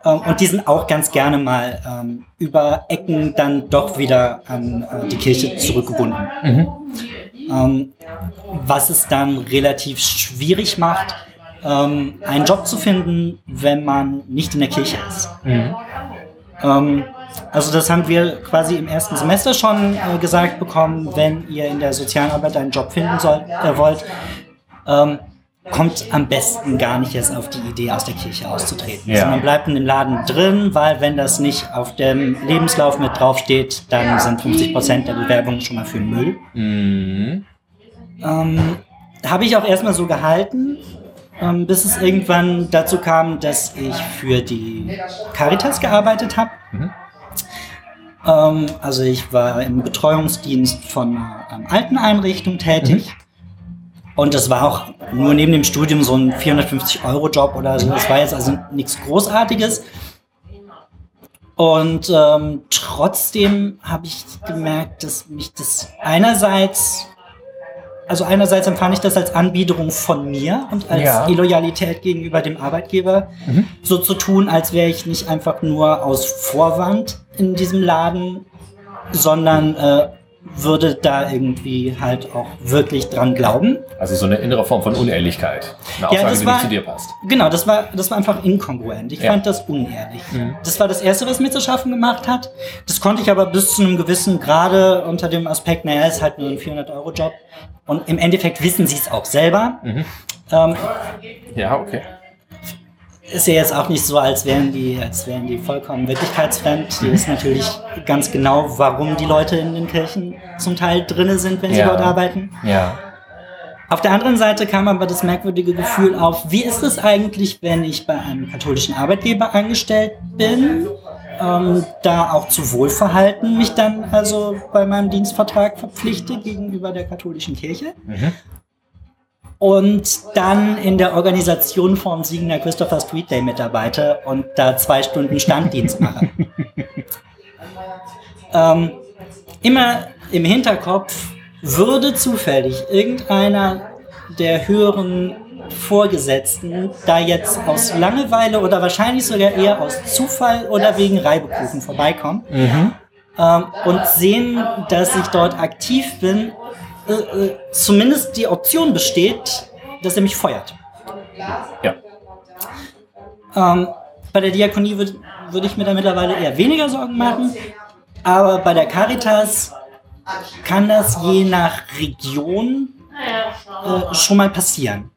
Ähm, und die sind auch ganz gerne mal ähm, über Ecken dann doch wieder an äh, die Kirche zurückgebunden. Ähm, was es dann relativ schwierig macht, ähm, einen Job zu finden, wenn man nicht in der Kirche ist. Ähm, also das haben wir quasi im ersten Semester schon äh, gesagt bekommen, wenn ihr in der sozialen Arbeit einen Job finden sollt, äh, wollt, ähm, kommt am besten gar nicht erst auf die Idee, aus der Kirche auszutreten. Ja. Sondern bleibt in dem Laden drin, weil wenn das nicht auf dem Lebenslauf mit draufsteht, dann sind 50% der Bewerbungen schon mal für Müll. Mhm. Ähm, Habe ich auch erstmal so gehalten, ähm, bis es irgendwann dazu kam, dass ich für die Caritas gearbeitet habe. Ähm, also ich war im Betreuungsdienst von einer ähm, Alteneinrichtung tätig. Und das war auch nur neben dem Studium so ein 450-Euro-Job oder so. Das war jetzt also nichts Großartiges. Und ähm, trotzdem habe ich gemerkt, dass mich das einerseits, also einerseits empfand ich das als Anbiederung von mir und als Ja. Illoyalität gegenüber dem Arbeitgeber, so zu tun, als wäre ich nicht einfach nur aus Vorwand in diesem Laden, sondern äh, würde da irgendwie halt auch wirklich dran glauben. Also so eine innere Form von Unehrlichkeit. Eine Aussage, das die war- nicht zu dir passt. Genau, das war, das war einfach inkongruent. Ich Ja. fand das unehrlich. Das war das Erste, was mir zu schaffen gemacht hat. Das konnte ich aber bis zu einem gewissen Grade unter dem Aspekt, naja, es ist halt nur ein 400-Euro-Job. Und im Endeffekt wissen sie es auch selber. Ähm, Ja, okay. Ist ja jetzt auch nicht so, als wären die, als wären die vollkommen wirklichkeitsfremd. Die ist natürlich ganz genau, warum die Leute in den Kirchen zum Teil drinne sind, wenn sie Ja. dort arbeiten. Ja. Auf der anderen Seite kam aber das merkwürdige Gefühl auf, wie ist es eigentlich, wenn ich bei einem katholischen Arbeitgeber angestellt bin, ähm, da auch zu Wohlverhalten mich dann also bei meinem Dienstvertrag verpflichte gegenüber der katholischen Kirche und dann in der Organisation vom Siegener Christopher Street Day mitarbeite und da zwei Stunden Standdienst mache. (laughs) ähm, immer im Hinterkopf würde zufällig irgendeiner der höheren Vorgesetzten da jetzt aus Langeweile oder wahrscheinlich sogar eher aus Zufall oder wegen Reibekuchen vorbeikommen ähm, und sehen, dass ich dort aktiv bin, äh, äh, zumindest die Option besteht, dass er mich feuert. Ja. Ähm, bei der Diakonie würde würd ich mir da mittlerweile eher weniger Sorgen machen, aber bei der Caritas kann das je nach Region äh, schon mal passieren.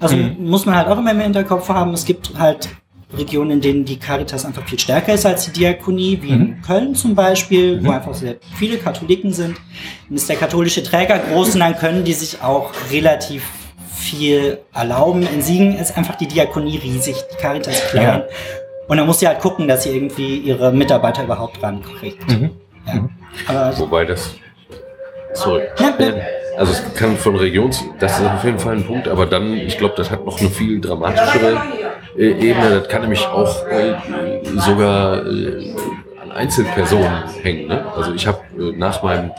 Also muss man halt auch immer im Hinterkopf haben, es gibt halt Regionen, in denen die Caritas einfach viel stärker ist als die Diakonie, wie in Köln zum Beispiel, wo einfach sehr viele Katholiken sind. Und ist der katholische Träger groß und dann können die sich auch relativ viel erlauben. In Siegen ist einfach die Diakonie riesig, die Caritas klein. Ja. Und dann muss sie halt gucken, dass sie irgendwie ihre Mitarbeiter überhaupt rankriegt. Ja. Aber Wobei das. Sorry. Ja, ja. Also es kann von Regions, das ist auf jeden Fall ein Punkt, aber dann, ich glaube, das hat noch eine viel dramatischere äh, Ebene. Das kann nämlich auch äh, sogar äh, an Einzelpersonen hängen. Ne? Also ich habe äh, nach meinem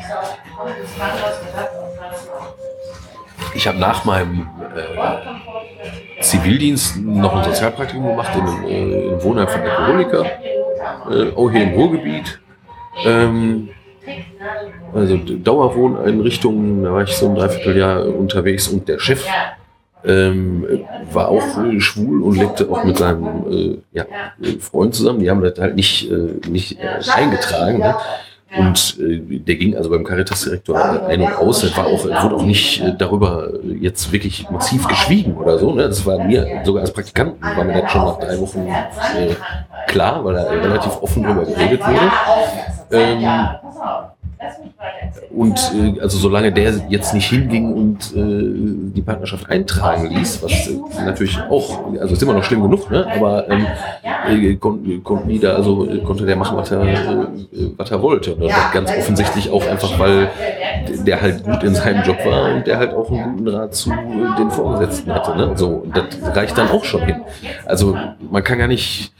ich habe nach meinem äh, Zivildienst noch ein Sozialpraktikum gemacht in einem, äh, Wohnheim von Alkoholiker, äh, auch hier im Ruhrgebiet. Ähm, also Dauerwohneinrichtungen, da war ich so ein Dreivierteljahr unterwegs und der Chef ähm, war auch schwul und lebte auch mit seinem äh, ja, Freund zusammen. Die haben das halt nicht, äh, nicht äh, eingetragen. Ne? Und äh, der ging also beim Caritas-Direktor ein und aus. Es war auch, wurde auch nicht äh, darüber jetzt wirklich massiv geschwiegen oder so. Ne? Das war mir sogar als Praktikanten war mir das schon nach drei Wochen äh, klar, weil da relativ offen drüber geredet wurde. Ähm, und äh, also solange der jetzt nicht hinging und äh, die Partnerschaft eintragen ließ, was äh, natürlich auch, also ist immer noch schlimm genug, ne? aber ähm, äh, kon konnten die da, also äh, konnte der machen, was er, äh, was er wollte. Und das ganz offensichtlich auch einfach, weil der halt gut in seinem Job war und der halt auch einen guten Rat zu äh, den Vorgesetzten hatte. Ne? So, das reicht dann auch schon hin. Also man kann gar nicht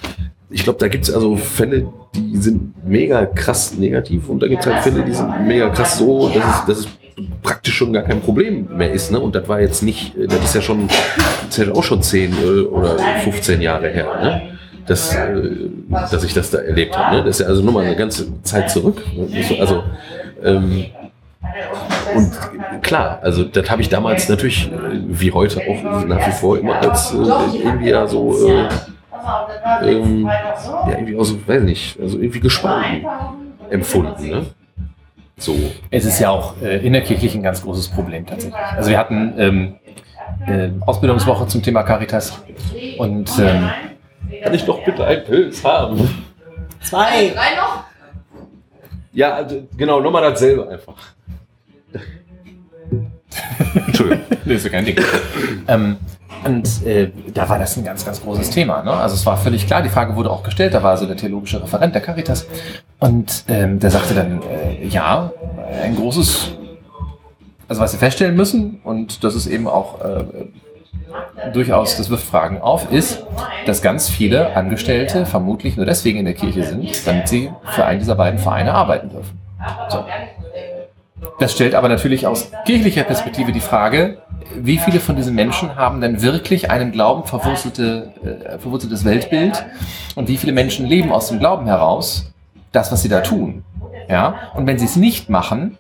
ich glaube, da gibt es also Fälle, die sind mega krass negativ und da gibt es halt Fälle, die sind mega krass so, dass es, dass es praktisch schon gar kein Problem mehr ist. Ne? Und das war jetzt nicht, äh, das ist ja schon, das ist ja auch schon 10 äh, oder 15 Jahre her, ne? dass, äh, dass ich das da erlebt habe. Ne? Das ist ja also nur mal eine ganze Zeit zurück. Ne? Also, ähm, und klar, also das habe ich damals natürlich, wie heute auch nach wie vor immer als äh, irgendwie ja so äh, ähm, ja, irgendwie auch so, weiß nicht, also irgendwie gespalten empfunden. Ne? So. Es ist ja auch äh, innerkirchlich ein ganz großes Problem tatsächlich. Also wir hatten ähm, äh, Ausbildungswoche zum Thema Caritas und ähm, kann ich doch bitte einen Pilz haben? Zwei. Drei noch? Ja, also, genau, nochmal dasselbe einfach. (laughs) Entschuldigung. das ist ja kein Ding. ähm, und äh, da war das ein ganz, ganz großes Thema. Ne? Also es war völlig klar, die Frage wurde auch gestellt, da war so der theologische Referent der Caritas und ähm, der sagte dann, äh, ja, ein großes, also was Sie feststellen müssen, und das ist eben auch äh, durchaus, das wirft Fragen auf, ist, dass ganz viele Angestellte vermutlich nur deswegen in der Kirche sind, damit sie für einen dieser beiden Vereine arbeiten dürfen. So. Das stellt aber natürlich aus kirchlicher Perspektive die Frage, wie viele von diesen Menschen haben denn wirklich einen Glauben verwurzelte, äh, verwurzeltes Weltbild und wie viele Menschen leben aus dem Glauben heraus das, was sie da tun. Ja? Und wenn sie es nicht machen,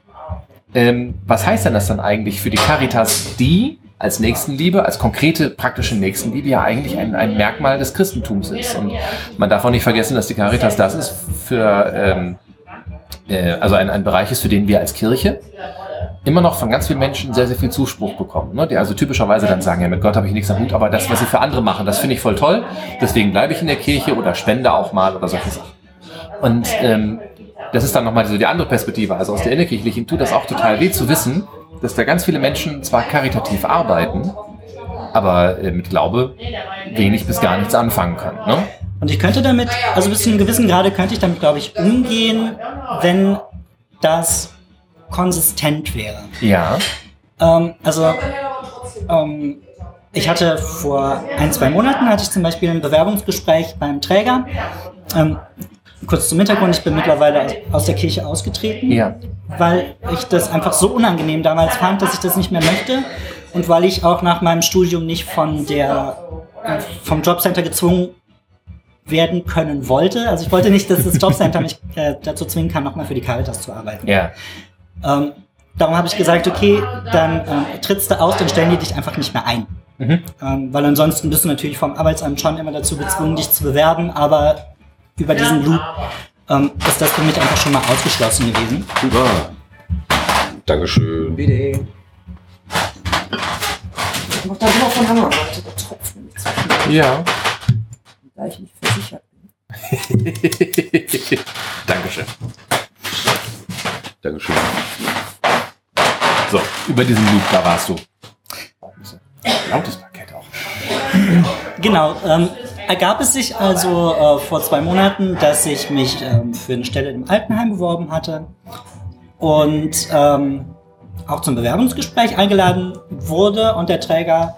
ähm, was heißt denn das dann eigentlich für die Caritas, die als Nächstenliebe, als konkrete praktische Nächstenliebe ja eigentlich ein, ein Merkmal des Christentums ist. Und man darf auch nicht vergessen, dass die Caritas das ist für ähm, äh, also ein, ein Bereich ist, für den wir als Kirche immer noch von ganz vielen Menschen sehr, sehr viel Zuspruch bekommen. Ne? Die also typischerweise dann sagen, ja, mit Gott habe ich nichts am Hut, aber das, was sie für andere machen, das finde ich voll toll. Deswegen bleibe ich in der Kirche oder spende auch mal oder solche Sachen. Und ähm, das ist dann nochmal so die andere Perspektive. Also aus der innerkirchlichen tut das auch total weh zu wissen, dass da ganz viele Menschen zwar karitativ arbeiten, aber äh, mit Glaube wenig bis gar nichts anfangen können. Ne? Und ich könnte damit, also bis zu einem gewissen Grade könnte ich damit, glaube ich, umgehen, wenn das konsistent wäre. Ja. Ähm, also, ähm, ich hatte vor ein, zwei Monaten hatte ich zum Beispiel ein Bewerbungsgespräch beim Träger. Ähm, kurz zum Hintergrund, ich bin mittlerweile aus der Kirche ausgetreten, ja. weil ich das einfach so unangenehm damals fand, dass ich das nicht mehr möchte und weil ich auch nach meinem Studium nicht von der, äh, vom Jobcenter gezwungen werden können wollte. Also ich wollte nicht, dass das Jobcenter mich (laughs) äh, dazu zwingen kann, nochmal für die Caritas zu arbeiten. Ja. Ähm, darum habe ich gesagt, okay, dann äh, trittst du aus, dann stellen die dich einfach nicht mehr ein. Mhm. Ähm, weil ansonsten bist du natürlich vom Arbeitsamt schon immer dazu gezwungen, dich zu bewerben, aber über diesen Loop ähm, ist das für mich einfach schon mal ausgeschlossen gewesen. Super. Dankeschön. Bitte. Ich mach da immer von Hammer. Ja da ich nicht bin. (laughs) Dankeschön. Dankeschön. So, über diesen Loop, da warst du. Lautes Parkett auch. Genau. Ähm, ergab es sich also äh, vor zwei Monaten, dass ich mich ähm, für eine Stelle im Altenheim beworben hatte und ähm, auch zum Bewerbungsgespräch eingeladen wurde und der Träger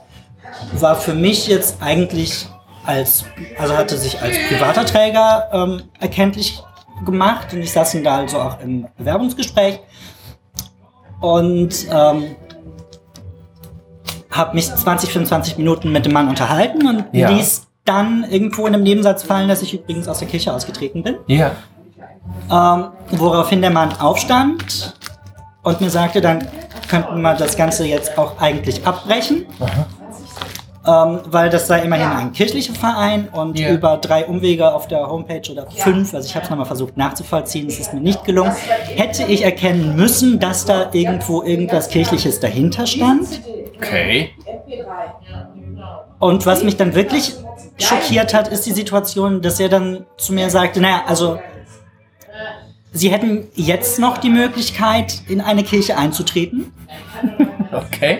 war für mich jetzt eigentlich als, also hatte sich als privater Träger ähm, erkenntlich gemacht und ich saß ihn da also auch im Bewerbungsgespräch und ähm, habe mich 20, 25 Minuten mit dem Mann unterhalten und ja. ließ dann irgendwo in einem Nebensatz fallen, dass ich übrigens aus der Kirche ausgetreten bin. Ja. Ähm, woraufhin der Mann aufstand und mir sagte, dann könnten wir das Ganze jetzt auch eigentlich abbrechen. Ähm, weil das sei immerhin ein kirchlicher Verein und Ja. über drei Umwege auf der Homepage oder fünf, also ich habe es nochmal versucht nachzuvollziehen, es ist mir nicht gelungen, hätte ich erkennen müssen, dass da irgendwo irgendwas Kirchliches dahinter stand. Okay. Und was mich dann wirklich schockiert hat, ist die Situation, dass er dann zu mir sagte, naja, also Sie hätten jetzt noch die Möglichkeit, in eine Kirche einzutreten. Okay.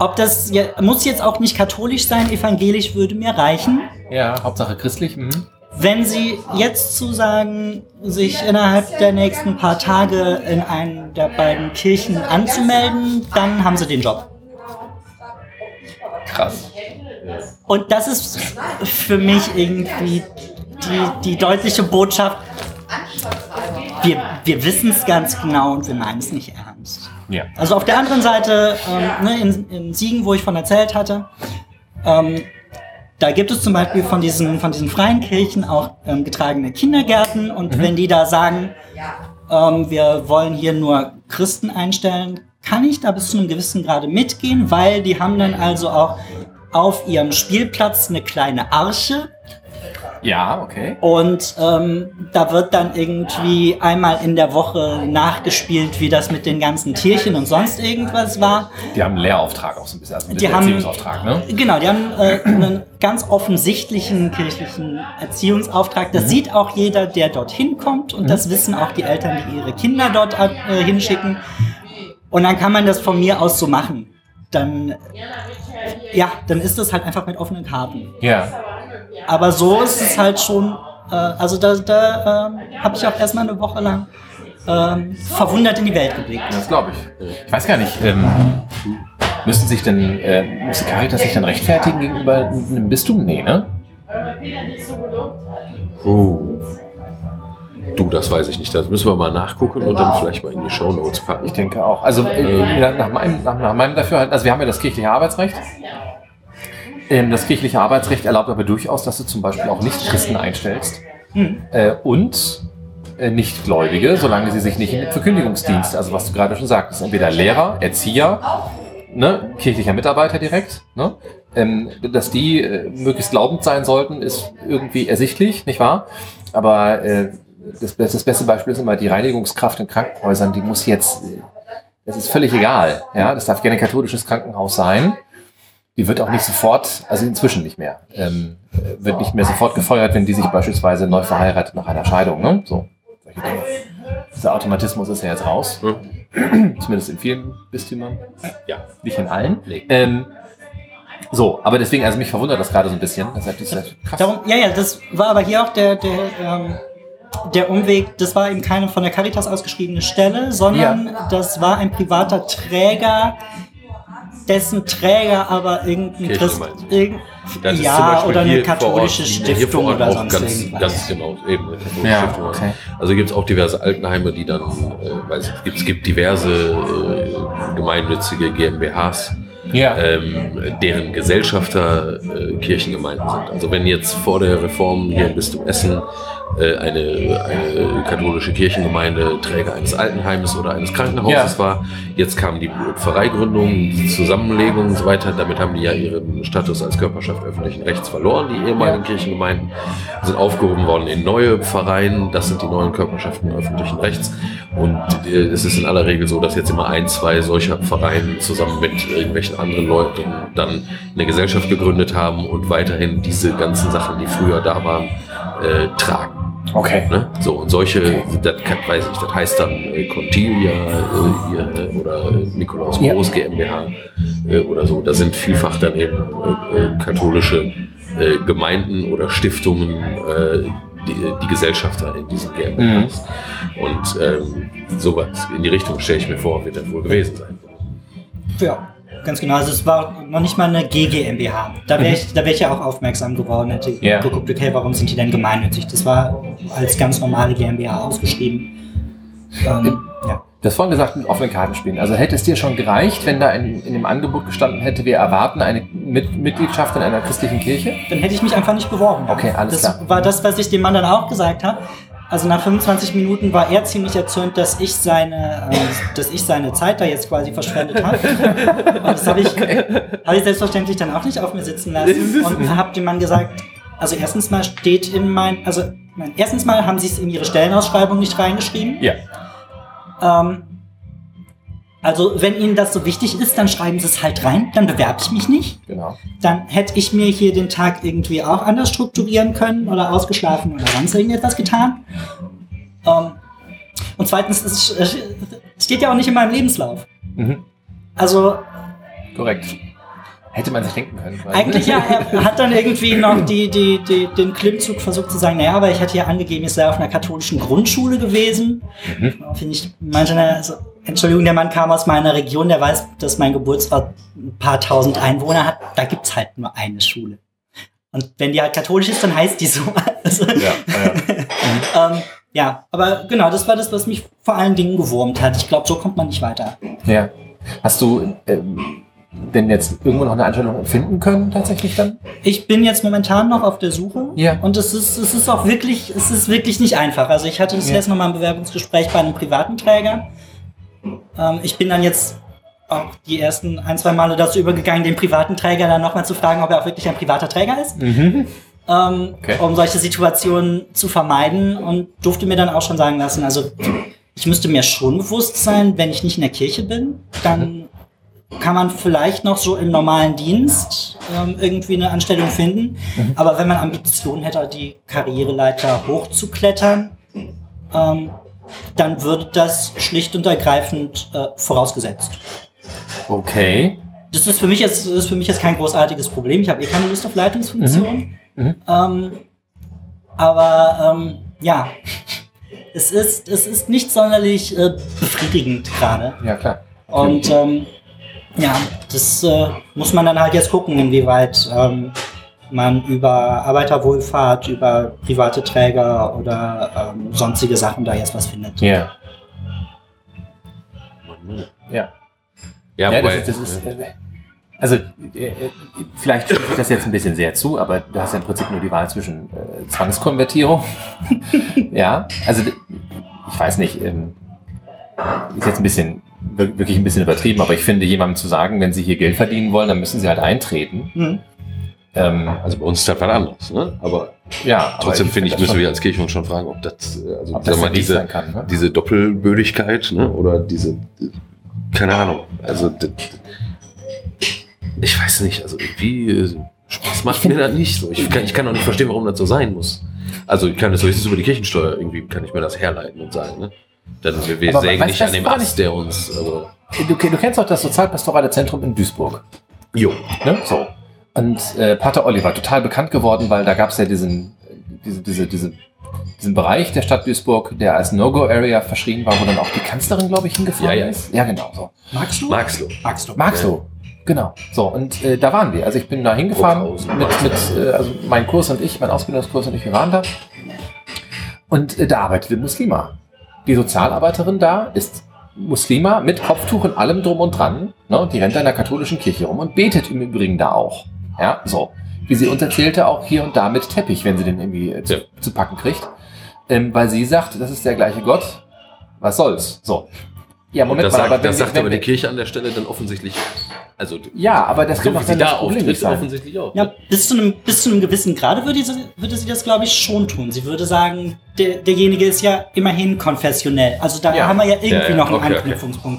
Ob das ja, muss jetzt auch nicht katholisch sein, evangelisch würde mir reichen. Ja, Hauptsache christlich. Mhm. Wenn Sie jetzt zusagen, sich innerhalb der nächsten paar Tage in einen der beiden Kirchen anzumelden, dann haben Sie den Job. Krass. Und das ist für mich irgendwie die, die deutliche Botschaft. Wir, wir wissen es ganz genau und wir meinen es nicht ernst. Ja. Also auf der anderen Seite, ähm, ne, in, in Siegen, wo ich von erzählt hatte, ähm, da gibt es zum Beispiel von diesen, von diesen freien Kirchen auch ähm, getragene Kindergärten und wenn die da sagen, ähm, wir wollen hier nur Christen einstellen, kann ich da bis zu einem gewissen Grade mitgehen, weil die haben dann also auch auf ihrem Spielplatz eine kleine Arche Ja, okay. und ähm, da wird dann irgendwie einmal in der Woche nachgespielt, wie das mit den ganzen Tierchen und sonst irgendwas war. Die haben einen Lehrauftrag auch so ein bisschen, also ein Die bisschen haben- Erziehungsauftrag, ne? Genau, die haben äh, einen ganz offensichtlichen kirchlichen Erziehungsauftrag. Das sieht auch jeder, der dorthin kommt und das wissen auch die Eltern, die ihre Kinder dort äh, hinschicken. Und dann kann man das von mir aus so machen. Dann, ja, dann ist das halt einfach mit offenen Karten. Ja. Aber so ist es halt schon, äh, also da, da ähm, habe ich auch erstmal eine Woche lang ähm, verwundert in die Welt geblickt. Das glaube ich. Ich weiß gar nicht, ähm, müssen sich denn, äh, muss die Caritas sich dann rechtfertigen gegenüber einem Bistum? Nee, ne? Oh. Du, das weiß ich nicht. Das müssen wir mal nachgucken und dann vielleicht mal in die Shownotes packen. Ich denke auch. Also äh, nach, nach, meinem, nach, nach meinem Dafürhalten, also wir haben ja das kirchliche Arbeitsrecht. Ähm, das kirchliche Arbeitsrecht erlaubt aber durchaus, dass du zum Beispiel auch Nicht-Christen einstellst. Äh, und äh, Nichtgläubige, solange sie sich nicht in den Verkündigungsdienst, also was du gerade schon sagtest, entweder Lehrer, Erzieher, ne, kirchlicher Mitarbeiter direkt, ne, ähm, dass die äh, möglichst glaubend sein sollten, ist irgendwie ersichtlich, nicht wahr? Aber äh, das, das beste Beispiel ist immer die Reinigungskraft in Krankenhäusern, die muss jetzt, das ist völlig egal, ja, das darf gerne ein katholisches Krankenhaus sein. Die wird auch nicht sofort, also inzwischen nicht mehr, ähm, äh, wird nicht mehr sofort gefeuert, wenn die sich beispielsweise neu verheiratet nach einer Scheidung, ne? So, solche Dinge. Dieser Automatismus ist ja jetzt raus. Zumindest in vielen Bistümern. Ja. Nicht in allen. Nee. Ähm, so, aber deswegen, also mich verwundert das gerade so ein bisschen. Deshalb ist das krass. Darum, ja, ja, das war aber hier auch der, der, ähm, der Umweg, das war eben keine von der Caritas ausgeschriebene Stelle, sondern das war ein privater Träger, dessen Träger aber irgendein Christ, irgend, Das ja, oder eine Ort- katholische hier vor Stiftung Ort oder auch sonst ganz, irgendwas. Ganz genau, eben eine katholische Ja, Stiftung. okay. Also gibt es auch diverse Altenheime, die dann, äh, weiß ich, gibt, es gibt diverse äh, gemeinnützige GmbHs, Ja. ähm, deren Gesellschafter äh, Kirchengemeinden sind. Also wenn jetzt vor der Reform hier im Bistum Essen äh, eine, eine katholische Kirchengemeinde Träger eines Altenheimes oder eines Krankenhauses Ja. war, jetzt kam die Pfarreigründung, die Zusammenlegung und so weiter. Damit haben die ja ihren Status als Körperschaft öffentlichen Rechts verloren, die ehemaligen Kirchengemeinden sind aufgehoben worden in neue Pfarreien. Das sind die neuen Körperschaften öffentlichen Rechts. Und äh, es ist in aller Regel so, dass jetzt immer ein, zwei solcher Pfarreien zusammen mit irgendwelchen anderen Leuten dann eine Gesellschaft gegründet haben und weiterhin diese ganzen Sachen, die früher da waren, äh, tragen. Okay. Ne? So, und solche, das kann, weiß ich, das heißt dann äh, Contilia äh, hier, äh, oder äh, Nikolaus Ja. Groß GmbH äh, oder so. Da sind vielfach dann eben äh, äh, katholische Gemeinden oder Stiftungen die, die Gesellschafter in diesen GmbHs. Und ähm, sowas in die Richtung stelle ich mir vor, wird das wohl gewesen sein. Ja, ganz genau. Also es war noch nicht mal eine GGMBH. Da wäre ich, da wär ich ja auch aufmerksam geworden, hätte Ja. geguckt, okay, warum sind die denn gemeinnützig? Das war als ganz normale GmbH ausgeschrieben. Ähm, ja. Du hast vorhin gesagt, mit offenen Karten spielen. Also hätte es dir schon gereicht, wenn da in, in dem Angebot gestanden hätte, wir erwarten eine mit Mitgliedschaft in einer christlichen Kirche? Dann hätte ich mich einfach nicht beworben. Okay, alles das klar. war das, was ich dem Mann dann auch gesagt habe. Also nach 25 Minuten war er ziemlich erzürnt, dass ich seine, äh, dass ich seine Zeit da jetzt quasi verschwendet habe. Und das habe ich, hab ich selbstverständlich dann auch nicht auf mir sitzen lassen und habe dem Mann gesagt, also erstens mal steht in mein, also mein, erstens mal haben sie es in ihre Stellenausschreibung nicht reingeschrieben. Ja. Ähm, also wenn Ihnen das so wichtig ist, dann schreiben Sie es halt rein, dann bewerbe ich mich nicht. Genau. Dann hätte ich mir hier den Tag irgendwie auch anders strukturieren können oder ausgeschlafen oder sonst irgendetwas getan. Ähm, und zweitens, es steht ja auch nicht in meinem Lebenslauf. Mhm. Also Korrekt. Hätte man sich denken können. eigentlich ja, er hat dann irgendwie noch die, die, die, den Klimmzug versucht zu sagen, naja, aber ich hatte ja angegeben, ich sei auf einer katholischen Grundschule gewesen. Finde ich, manche, also, Entschuldigung, der Mann kam aus meiner Region, der weiß, dass mein Geburtsort ein paar tausend Einwohner hat. Da gibt's halt nur eine Schule. Und wenn die halt katholisch ist, dann heißt die so. (laughs) Also, Ja, ja. (laughs) ähm, ja, aber genau, das war das, was mich vor allen Dingen gewurmt hat. Ich glaube, so kommt man nicht weiter. ja. Hast du ähm, denn jetzt irgendwo noch eine Einstellung finden können, tatsächlich dann? Ich bin jetzt momentan noch auf der Suche. Ja. Und es ist, es ist auch wirklich, es ist wirklich nicht einfach. Also ich hatte das Ja. letzte Mal ein Bewerbungsgespräch bei einem privaten Träger. Ähm, ich bin dann jetzt auch die ersten ein, zwei Male dazu übergegangen, den privaten Träger dann nochmal zu fragen, ob er auch wirklich ein privater Träger ist. Mhm. ähm, Okay. um solche Situationen zu vermeiden und durfte mir dann auch schon sagen lassen, also ich müsste mir schon bewusst sein, wenn ich nicht in der Kirche bin, dann kann man vielleicht noch so im normalen Dienst ähm, irgendwie eine Anstellung finden. Aber wenn man Ambitionen hätte, die Karriereleiter hochzuklettern, ähm, dann würde das schlicht und ergreifend äh, vorausgesetzt. Okay. Das ist für mich jetzt, ist für mich jetzt kein großartiges Problem. Ich habe eh keine Lust auf Leitungsfunktion. Mhm. Ähm, aber ähm, ja, (laughs) es ist, es ist nicht sonderlich äh, befriedigend gerade. Ja, klar. Und ähm, ja, das äh, muss man dann halt jetzt gucken, inwieweit ähm, man über Arbeiterwohlfahrt, über private Träger oder ähm, sonstige Sachen da jetzt was findet. Ja. Ja. Ja, Ja, das, ist- das ist, äh, also äh, äh, vielleicht sich das jetzt ein bisschen sehr zu, aber du hast ja im Prinzip nur die Wahl zwischen äh, Zwangskonvertierung. (laughs) ja, also ich weiß nicht, ähm, ist jetzt ein bisschen wir- wirklich ein bisschen übertrieben, aber ich finde, jemandem zu sagen, wenn sie hier Geld verdienen wollen, dann müssen sie halt eintreten. Hm. Ähm, also bei uns ist das was anderes, ne? Aber ja, aber trotzdem finde ich, das müssen schon- wir als Kirche uns schon fragen, ob das, äh, also ob das mal, diese, sein kann. Ne? diese Doppelbödigkeit, ne? Oder diese, keine Ahnung, also das, ich weiß nicht, also irgendwie äh, Spaß macht mir das nicht so. Ich kann, ich kann auch nicht verstehen, warum das so sein muss. Also ich kann das höchstens über die Kirchensteuer irgendwie, kann ich mir das herleiten und sagen, ne? Dann, wir wir Aber sägen nicht an dem Ast, der uns, also, Du, du kennst doch das Sozialpastorale Zentrum in Duisburg. jo. Ne? So. Und äh, Pater Oliver, total bekannt geworden, weil da gab es ja diesen, diese, diese, diese, diesen Bereich der Stadt Duisburg, der als No-Go-Area verschrien war, wo dann auch die Kanzlerin, glaube ich, hingefahren Ja, ja. ist. Ja, genau. So. Magst du? Magst du? Magst du? Magst du? Genau. So, und äh, da waren wir. Also ich bin da hingefahren mit, mit äh, also mein Kurs und ich, mein Ausbildungskurs und ich, wir waren da. Und äh, da arbeitete Muslima. Die Sozialarbeiterin da ist Muslima mit Kopftuch und allem drum und dran. Ne? Die rennt da in der katholischen Kirche rum und betet im Übrigen da auch. Ja, so. Wie sie uns erzählte, auch hier und da mit Teppich, wenn sie den irgendwie äh, zu, Ja. zu packen kriegt. Ähm, weil sie sagt, das ist der gleiche Gott. Was soll's? So. Ja, Moment das mal, sagt, aber wenn das sagt wenn aber die Kirche an der Stelle dann offensichtlich, also ja, aber das so kann doch dann da das Problem auftritt, nicht sein. offensichtlich auch. Ja, bis zu einem, bis zu einem gewissen Grade würde sie, würde sie das, glaube ich, schon tun. Sie würde sagen, der, derjenige ist ja immerhin konfessionell. Also da Ja. haben wir ja irgendwie Ja, ja, noch einen okay, okay.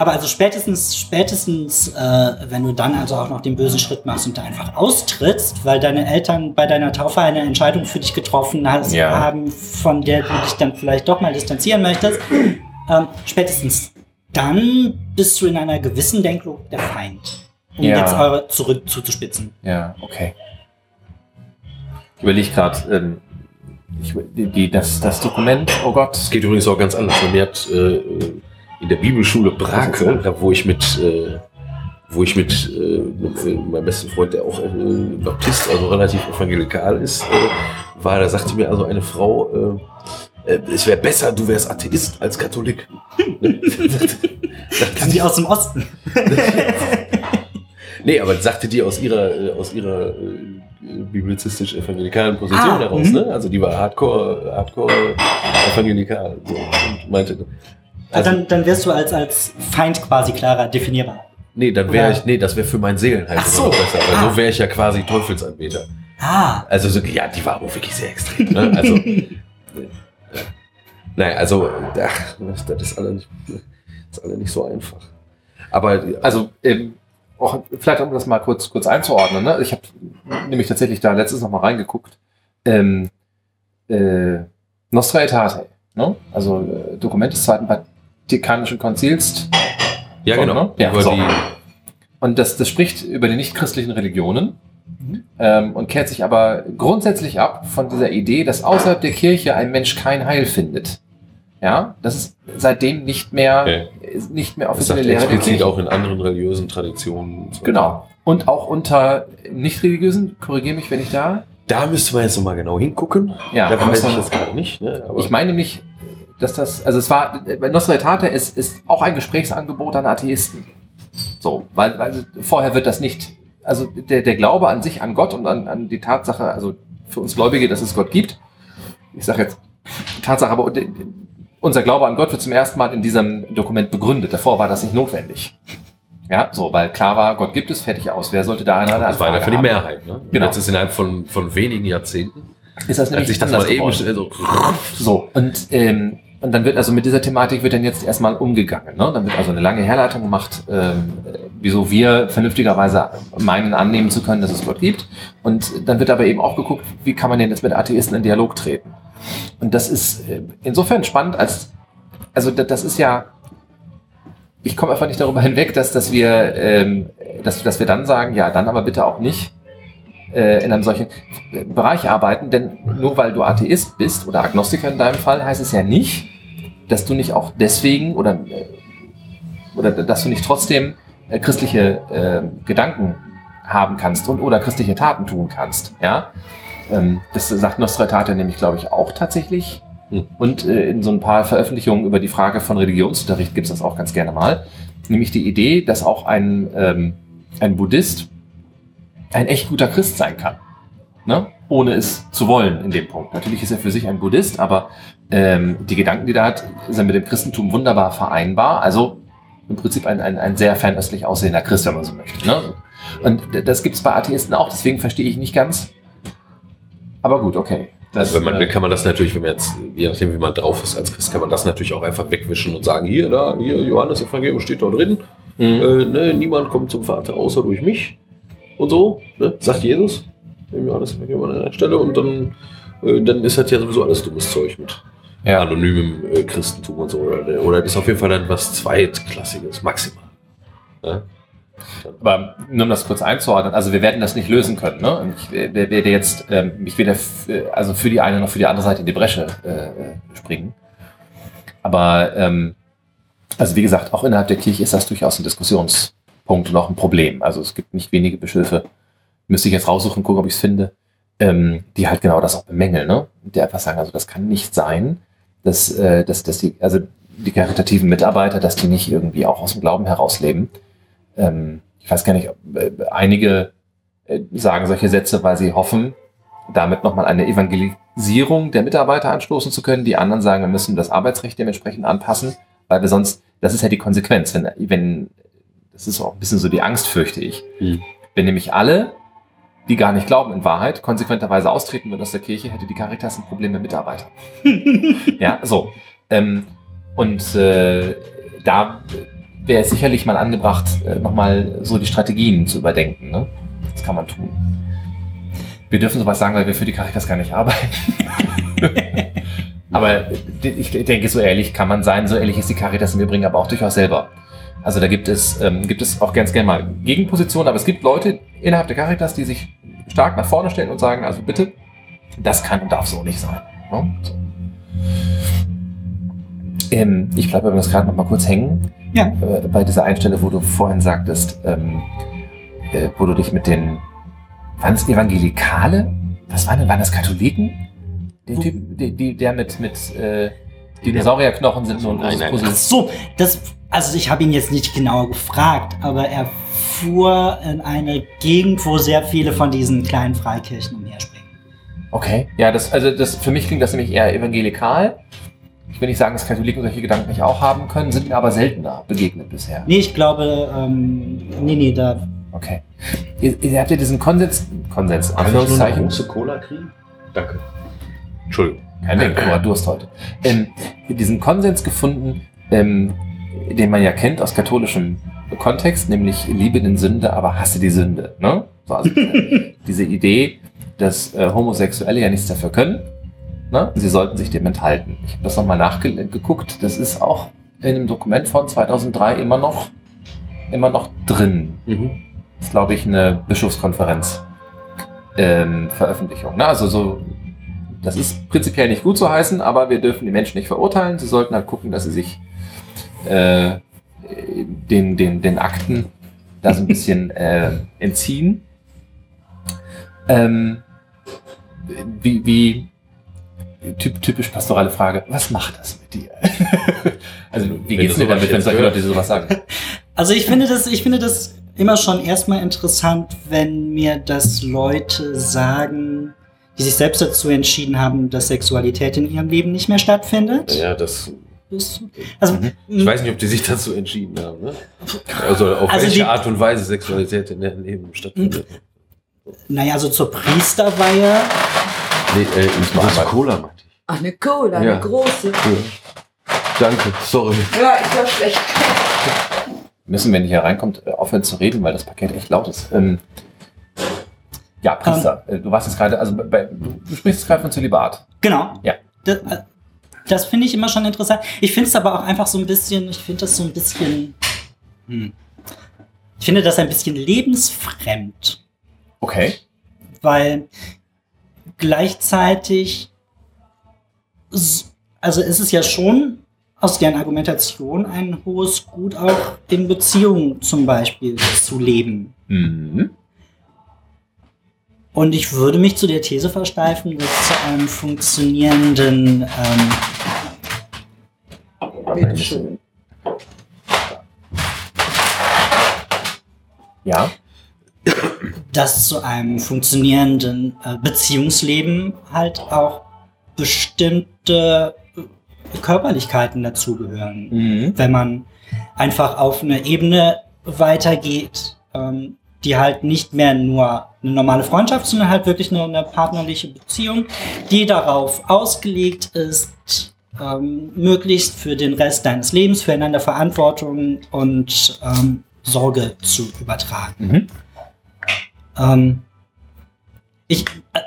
Aber also spätestens, spätestens, äh, wenn du dann also auch noch den bösen Schritt machst und da einfach austrittst, weil deine Eltern bei deiner Taufe eine Entscheidung für dich getroffen hast, Ja. haben, von der du dich dann vielleicht doch mal distanzieren möchtest, ähm, spätestens dann bist du in einer gewissen Denklogik der Feind. Um Ja. jetzt eure zurück zuzuspitzen. Ja, okay. Ich überlege gerade, ähm, ich, die, das, das Dokument, oh Gott. Es geht übrigens auch ganz anders. Mir hat äh, in der Bibelschule Brake, da wo ich mit, äh, wo ich mit, äh, mit äh, meinem besten Freund, der auch äh, Baptist, also relativ evangelikal ist, äh, war, da sagte mir also eine Frau, äh, es wäre besser, du wärst Atheist als Katholik. (laughs) Kam die aus dem Osten? (laughs) Nee, aber sagte die aus ihrer, aus ihrer biblizistisch-evangelikalen Position Ah, heraus, mhm. ne? Also die war hardcore, hardcore evangelikal. So, und meinte, also, dann, dann wirst du als, als Feind quasi klarer definierbar. nee, dann wäre ich, nee, das wäre für mein Seelenheil Ach sogar so. besser, weil Ah. so wäre ich ja quasi Teufelsanbeter. Ah, Also so, ja, die war aber wirklich sehr extrem. Ne? Also, (laughs) naja, also, ach, das ist alle nicht, ist alle nicht so einfach. Aber Also, ähm, auch, vielleicht um das mal kurz, kurz einzuordnen. Ne? Ich habe nämlich tatsächlich da letztes noch mal reingeguckt. Ähm, äh, Nostra Aetate, ne? also äh, Dokument des Zweiten Vatikanischen Konzils. ja, So, genau. ne? Ja, über so. die, Und das, das spricht über die nichtchristlichen Religionen Mhm. ähm, und kehrt sich aber grundsätzlich ab von dieser Idee, dass außerhalb der Kirche ein Mensch kein Heil findet. Ja, das ist seitdem nicht mehr, Okay. nicht mehr das offizielle Lehre der explizit Kirche. auch in anderen religiösen Traditionen. und so. Genau. Und auch unter nicht-religiösen, korrigiere mich, wenn ich da. Da müsste man jetzt nochmal genau hingucken. Ja, da weiß ich man- das gerade nicht. Ne? Aber Ich meine nämlich, dass das, also es war, Nostra Aetate ist, ist auch ein Gesprächsangebot an Atheisten. So, weil, weil vorher wird das nicht, also der, der Glaube an sich, an Gott und an, an die Tatsache, also für uns Gläubige, dass es Gott gibt. Ich sage jetzt Tatsache, aber unser Glaube an Gott wird zum ersten Mal in diesem Dokument begründet. Davor war das nicht notwendig. Ja, so, weil klar war, Gott gibt es, fertig aus. Wer sollte da eine das war ja Anfrage für die? Mehrheit. Ne? Genau. Jetzt ist innerhalb von, von wenigen Jahrzehnten, Ist das als nämlich sich das mal eben geworden. schnell so. So, und, ähm, und dann wird also mit dieser Thematik wird dann jetzt erstmal umgegangen. Ne? Dann wird also eine lange Herleitung gemacht, ähm, äh, wieso wir vernünftigerweise meinen, annehmen zu können, dass es Gott gibt. Und dann wird aber eben auch geguckt, wie kann man denn jetzt mit Atheisten in Dialog treten. Und das ist äh, insofern spannend, als, also da- das ist ja, ich komme einfach nicht darüber hinweg, dass, dass wir, ähm, dass, dass wir dann sagen, ja, dann aber bitte auch nicht äh, in einem solchen Bereich arbeiten, denn nur weil du Atheist bist oder Agnostiker in deinem Fall, heißt es ja nicht, dass du nicht auch deswegen oder, äh, oder dass du nicht trotzdem äh, christliche äh, Gedanken haben kannst und oder christliche Taten tun kannst. Ja, ähm, das sagt Nostra Aetate nämlich, glaube ich, auch tatsächlich. Hm. Und äh, in so ein paar Veröffentlichungen über die Frage von Religionsunterricht gibt es das auch ganz gerne mal. Nämlich die Idee, dass auch ein, ähm, ein Buddhist ein echt guter Christ sein kann. Ne? Ohne es zu wollen in dem Punkt. Natürlich ist er für sich ein Buddhist, aber ähm, die Gedanken, die er hat, sind mit dem Christentum wunderbar vereinbar. Also im Prinzip ein, ein, ein sehr fernöstlich aussehender Christ, wenn man so möchte. Ne? Und das gibt es bei Atheisten auch, deswegen verstehe ich nicht ganz. Aber gut, okay. Das, wenn man, äh, kann man das natürlich, wenn man jetzt, je nachdem wie man drauf ist als Christ, kann man das natürlich auch einfach wegwischen und sagen, hier, da, hier, Johannes Evangelium steht da drin. mh. Äh, ne, niemand kommt zum Vater außer durch mich. Und so, ne, sagt Jesus im Johannes Evangelium an einer Stelle. Und dann, äh, dann ist das ja sowieso alles dummes Zeug mit ja. anonymem äh, Christentum und so. Oder, oder das ist auf jeden Fall dann was Zweitklassiges, maximal. Ja? Aber nur um das kurz einzuordnen, also wir werden das nicht lösen können. Ne? Ich wer- wer- werde jetzt ähm, mich weder für, also für die eine noch für die andere Seite in die Bresche äh, äh, springen. Aber ähm, also wie gesagt, auch innerhalb der Kirche ist das durchaus ein Diskussionspunkt und auch ein Problem. Also es gibt nicht wenige Bischöfe, müsste ich jetzt raussuchen, gucken, ob ich es finde, ähm, die halt genau das auch bemängeln, ne? Die einfach sagen, also das kann nicht sein, dass, äh, dass, dass die, also die karitativen Mitarbeiter, dass die nicht irgendwie auch aus dem Glauben herausleben ähm, ich weiß gar nicht, ob, äh, einige äh, sagen solche Sätze, weil sie hoffen, damit nochmal eine Evangelisierung der Mitarbeiter anstoßen zu können. Die anderen sagen, wir müssen das Arbeitsrecht dementsprechend anpassen, weil wir sonst, das ist ja die Konsequenz, wenn, wenn das ist auch ein bisschen so die Angst, fürchte ich. Hm. Wenn nämlich alle, die gar nicht glauben in Wahrheit, konsequenterweise austreten würden aus der Kirche, hätte die Caritas ein Problem mit Mitarbeitern. (laughs) Ja, so. Ähm, und äh, da wäre es sicherlich mal angebracht, äh, nochmal so die Strategien zu überdenken. Ne? Das kann man tun. Wir dürfen sowas sagen, weil wir für die Caritas gar nicht arbeiten. (laughs) aber ich denke, so ehrlich kann man sein, so ehrlich ist die Caritas und wir bringen aber auch durchaus selber. Also da gibt es, ähm, gibt es auch ganz gerne mal Gegenpositionen, aber es gibt Leute innerhalb der Caritas, die sich stark nach vorne stellen und sagen, also bitte, das kann und darf so nicht sein. Ne? So. Ähm, ich bleibe übrigens gerade noch mal kurz hängen Ja. äh, bei dieser Einstelle, wo du vorhin sagtest, ähm, äh, wo du dich mit den, waren es Evangelikale? Was waren denn, waren das Katholiken? Der Typ, die, die, der mit, mit äh, Dinosaurierknochen sind nur ein Nein, großes nein. Puzzle. Ach so, das also ich habe ihn jetzt nicht genau gefragt, aber er fuhr in eine Gegend, wo sehr viele von diesen kleinen Freikirchen umherspringen. Okay. Ja, das, also das, für mich klingt das nämlich eher evangelikal. Ich will nicht sagen, dass Katholiken solche Gedanken nicht auch haben können, sind mir aber seltener begegnet bisher. Nee, ich glaube, ähm, nee, nee, da. Okay. Ihr, ihr habt ja diesen Konsens, Konsens, Darf ich nur eine Anführungszeichen. große Cola kriegen? Danke. Entschuldigung. Kein Ding, mal, Durst heute. Ähm, diesen Konsens gefunden, ähm, den man ja kennt aus katholischem Kontext, nämlich liebe den Sünde, aber hasse die Sünde. Ne? So, also diese, (laughs) diese Idee, dass äh, Homosexuelle ja nichts dafür können. Ne? Sie sollten sich dem enthalten. Ich habe das nochmal nachgeguckt. Das ist auch in einem Dokument von 2003 immer noch, immer noch drin. Mhm. Das ist, glaube ich, eine Bischofskonferenz ähm, Veröffentlichung. Ne? Also so, das ist prinzipiell nicht gut zu heißen, aber wir dürfen die Menschen nicht verurteilen. Sie sollten halt gucken, dass sie sich äh, den, den, den Akten da so ein bisschen (laughs) äh, entziehen. Ähm, wie, wie typ, typisch pastorale Frage, was macht das mit dir? (laughs) also wie Wenn geht's du dir damit, wenn solche. Leute sowas sagen? (laughs) Also ich finde das, ich finde das immer schon erstmal interessant, wenn mir das Leute sagen, die sich selbst dazu entschieden haben, dass Sexualität in ihrem Leben nicht mehr stattfindet. Ja, das. Also, Ich weiß nicht, ob die sich dazu entschieden haben. Ne? Also auf Also welche die- Art und Weise Sexualität in deren Leben stattfindet. naja, also zur Priesterweihe. Nee, äh, ich mal muss einmal. Cola, meinte ich. Ach, eine Cola, Ja. eine große. Danke, sorry. Ja, ich war schlecht. Müssen, wenn ihr hier reinkommt, äh, aufhören zu reden, weil das Paket echt laut ist. Ähm, ja, Priester, äh, du warst jetzt gerade, also bei, du, sprichst jetzt gerade von Zölibat. Genau. Ja. Das, äh, das finde ich immer schon interessant. Ich finde es aber auch einfach so ein bisschen, ich finde das so ein bisschen, hm. ich finde das ein bisschen lebensfremd. Okay. weil gleichzeitig, also es ist ja schon aus deren Argumentation ein hohes Gut auch in Beziehungen zum Beispiel zu leben. Mhm. Und ich würde mich zu der These versteifen, dass zu einem funktionierenden, ähm, Bitte schön. Ja. dass zu einem funktionierenden äh, Beziehungsleben halt auch bestimmte äh, Körperlichkeiten dazugehören. Mhm. wenn man einfach auf eine Ebene weitergeht, ähm, die halt nicht mehr nur eine normale Freundschaft, sondern halt wirklich eine, eine partnerliche Beziehung, die darauf ausgelegt ist, ähm, möglichst für den Rest deines Lebens füreinander Verantwortung und ähm, Sorge zu übertragen. Mhm. Ähm, ich äh,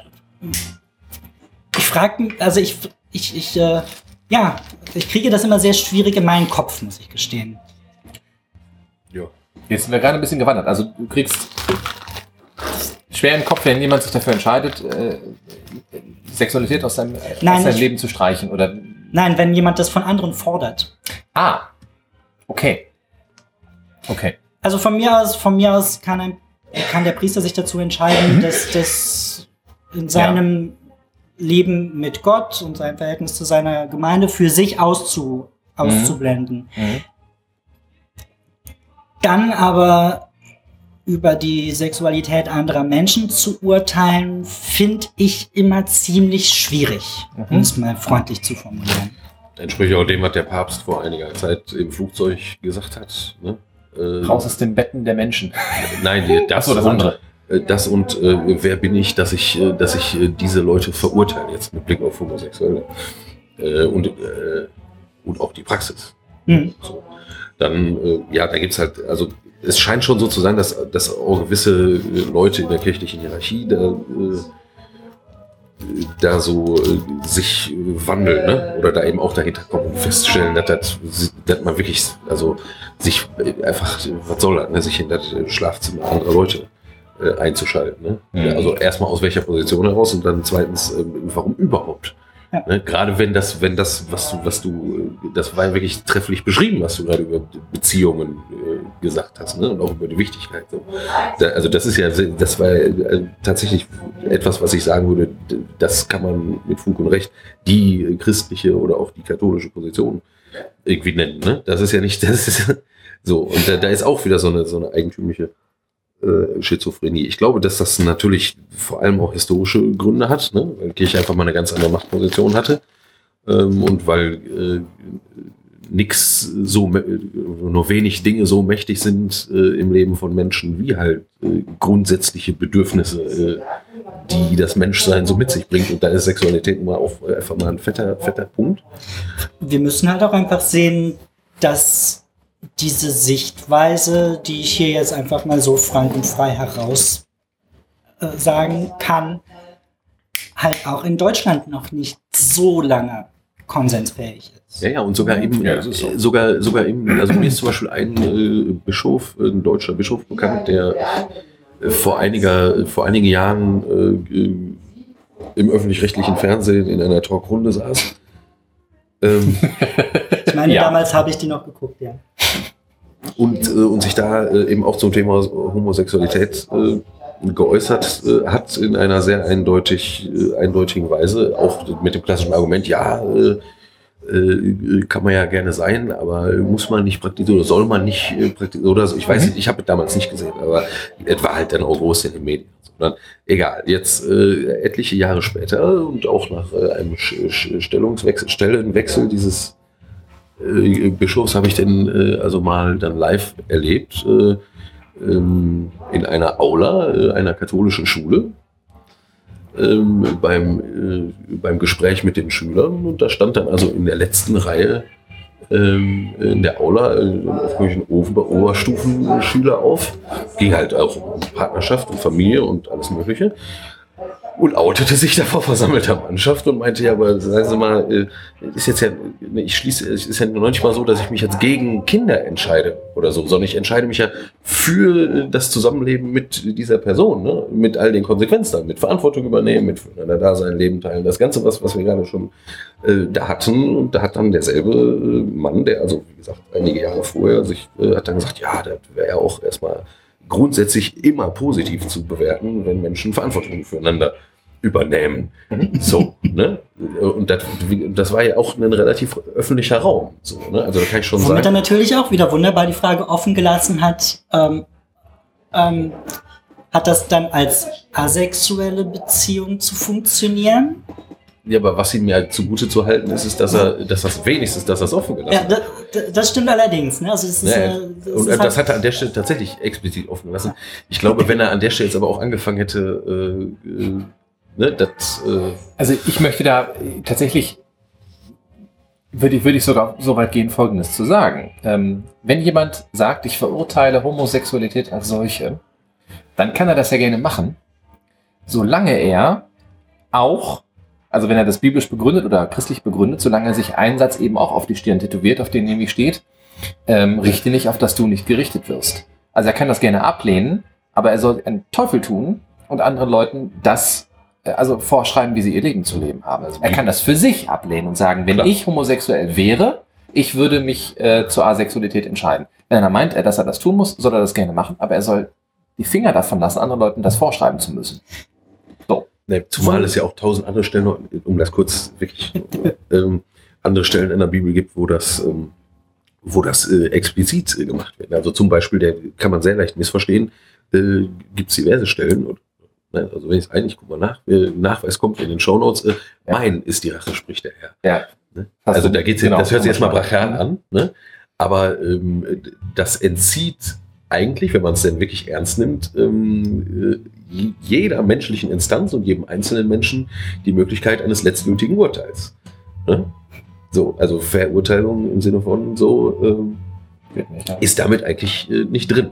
ich frage mich, also ich, ich, ich, äh, ja, ich kriege das immer sehr schwierig in meinen Kopf, muss ich gestehen. Ja. Jetzt sind wir gerade ein bisschen gewandert. Also du kriegst schwer im Kopf, wenn jemand sich dafür entscheidet, äh, Sexualität aus seinem, Nein, aus seinem ich- Leben zu streichen. Oder Nein, wenn jemand das von anderen fordert. ah, okay, okay. Also von mir aus, von mir aus kann, ein, kann der Priester sich dazu entscheiden, dass das in seinem Leben mit Gott und seinem Verhältnis zu seiner Gemeinde für sich auszu, auszublenden. Mhm. Dann aber über die Sexualität anderer Menschen zu urteilen, finde ich immer ziemlich schwierig, um Mhm. es mal freundlich zu formulieren. Entspricht auch dem, was der Papst vor einiger Zeit im Flugzeug gesagt hat. Ne? Äh, Raus aus den Betten der Menschen. Nein, das, Achso, das und, andere. äh, Das und äh, wer bin ich, dass ich, äh, dass ich äh, diese Leute verurteile, jetzt mit Blick auf Homosexuelle. Äh, und, äh, und auch die Praxis. Hm. So. Dann, äh, ja, da gibt's halt, also es scheint schon so zu sein, dass, dass auch gewisse äh, Leute in der kirchlichen Hierarchie da, äh, da so äh, sich wandeln, ne? Oder da eben auch dahinter kommen und feststellen, dass, das, dass man wirklich, also sich einfach, was soll das, ne? sich in das Schlafzimmer anderer Leute äh, einzuschalten. Ne? Mhm. Ja, also erstmal aus welcher Position heraus und dann zweitens, ähm, warum überhaupt? Ne? Gerade wenn das, wenn das, was du, was du, das war ja wirklich trefflich beschrieben, was du gerade über Beziehungen äh, gesagt hast, ne? Und auch über die Wichtigkeit. So. Da, also das ist ja, das war äh, tatsächlich etwas, was ich sagen würde, das kann man mit Fug und Recht die christliche oder auch die katholische Position irgendwie nennen. Ne? Das ist ja nicht, (laughs) das ist so. Und da, da ist auch wieder so eine, so eine eigentümliche äh, Schizophrenie. Ich glaube, dass das natürlich vor allem auch historische Gründe hat, ne? weil Kirche einfach mal eine ganz andere Machtposition hatte ähm, und weil äh, nix so, mä- nur wenig Dinge so mächtig sind äh, im Leben von Menschen wie halt äh, grundsätzliche Bedürfnisse, äh, die das Menschsein so mit sich bringt. Und da ist Sexualität mal auf, einfach mal ein fetter, fetter Punkt. Wir müssen halt auch einfach sehen, dass diese Sichtweise, die ich hier jetzt einfach mal so frank und frei heraus äh, sagen kann, halt auch in Deutschland noch nicht so lange konsensfähig ist. Ja, ja, und sogar eben, Ja, das ist so. äh, sogar, sogar eben, also mir ist zum Beispiel ein äh, Bischof, ein deutscher Bischof bekannt, der äh, vor einiger, vor einigen Jahren äh, im öffentlich-rechtlichen Fernsehen in einer Talkrunde saß. Ähm, (laughs) Ich meine, Ja. damals habe ich die noch geguckt, ja. und, äh, und sich da äh, eben auch zum Thema Homosexualität äh, geäußert äh, hat in einer sehr eindeutig, äh, eindeutigen Weise, auch mit dem klassischen Argument, ja, äh, äh, kann man ja gerne sein, aber muss man nicht praktizieren oder soll man nicht äh, praktizieren oder so. Ich weiß nicht, ich habe es damals nicht gesehen, aber es war halt dann auch groß in den Medien. Sondern egal, jetzt äh, etliche Jahre später und auch nach äh, einem Stellungswechsel, Stellenwechsel dieses äh, Bischofs habe ich denn äh, also mal dann live erlebt äh, ähm, in einer Aula äh, einer katholischen Schule ähm, beim, äh, beim Gespräch mit den Schülern und da stand dann also in der letzten Reihe ähm, in der Aula ein Ober Oberstufenschüler auf. Ging halt auch um Partnerschaft und Familie und alles Mögliche. Und outete sich da vor versammelter Mannschaft und meinte, ja, aber sagen Sie mal, äh, ist jetzt ja, ne, ich schließe, es ist ja noch nicht mal so, dass ich mich jetzt gegen Kinder entscheide oder so, sondern ich entscheide mich ja für äh, das Zusammenleben mit dieser Person, ne? mit all den Konsequenzen, mit Verantwortung übernehmen, mit füreinander da sein, Leben teilen, das Ganze, was, was wir gerade schon äh, da hatten. Und da hat dann derselbe äh, Mann, der also, wie gesagt, einige Jahre vorher sich, äh, hat dann gesagt, ja, das wäre ja auch erstmal grundsätzlich immer positiv zu bewerten, wenn Menschen Verantwortung füreinander übernehmen. So, ne? Und das, das war ja auch ein relativ öffentlicher Raum. So, ne? Also da kann ich schon Womit er sagen. natürlich auch wieder wunderbar die Frage offen gelassen hat, ähm, ähm, hat das dann als asexuelle Beziehung zu funktionieren? Ja, aber was ihm ja zugute zu halten ist, ist, dass er, dass das wenigstens, dass das offen gelassen Ja, das, das stimmt allerdings. Ne? Also es ist, Ja, äh, das Und ist äh, das halt, hat er an der Stelle tatsächlich explizit offen gelassen. Ich glaube, wenn er an der Stelle jetzt aber auch angefangen hätte, äh, äh, ne, das, äh, Also ich möchte da tatsächlich, würde ich, würde ich sogar so weit gehen, Folgendes zu sagen. Ähm, wenn jemand sagt, ich verurteile Homosexualität als solche, dann kann er das ja gerne machen, solange er auch, also wenn er das biblisch begründet oder christlich begründet, solange er sich einen Satz eben auch auf die Stirn tätowiert, auf den nämlich steht, ähm, richte nicht, auf dass du nicht gerichtet wirst. Also er kann das gerne ablehnen, aber er soll einen Teufel tun und anderen Leuten das äh, also vorschreiben, wie sie ihr Leben zu leben haben. Also er kann das für sich ablehnen und sagen, wenn Klar. ich homosexuell wäre, ich würde mich äh, zur Asexualität entscheiden. Wenn er meint, er, dass er das tun muss, soll er das gerne machen, aber er soll die Finger davon lassen, anderen Leuten das vorschreiben zu müssen. Ne, zumal es ja auch tausend andere Stellen, um das kurz wirklich, ähm, andere Stellen in der Bibel gibt, wo das, ähm, wo das äh, explizit äh, gemacht wird. Also zum Beispiel, der kann man sehr leicht missverstehen, äh, gibt es diverse Stellen. Und, ne, also wenn ich es eigentlich, guck mal nach, äh, Nachweis kommt in den Shownotes, äh, Ja. mein ist die Rache, spricht der Herr. Ja. Ne? Also da geht's genau, das hört sich erstmal brachial an, ne? aber ähm, das entzieht eigentlich, wenn man es denn wirklich ernst nimmt, ähm, äh, jeder menschlichen Instanz und jedem einzelnen Menschen die Möglichkeit eines letztgültigen Urteils. Ne? So, also Verurteilung im Sinne von so ähm, ist damit eigentlich äh, nicht drin.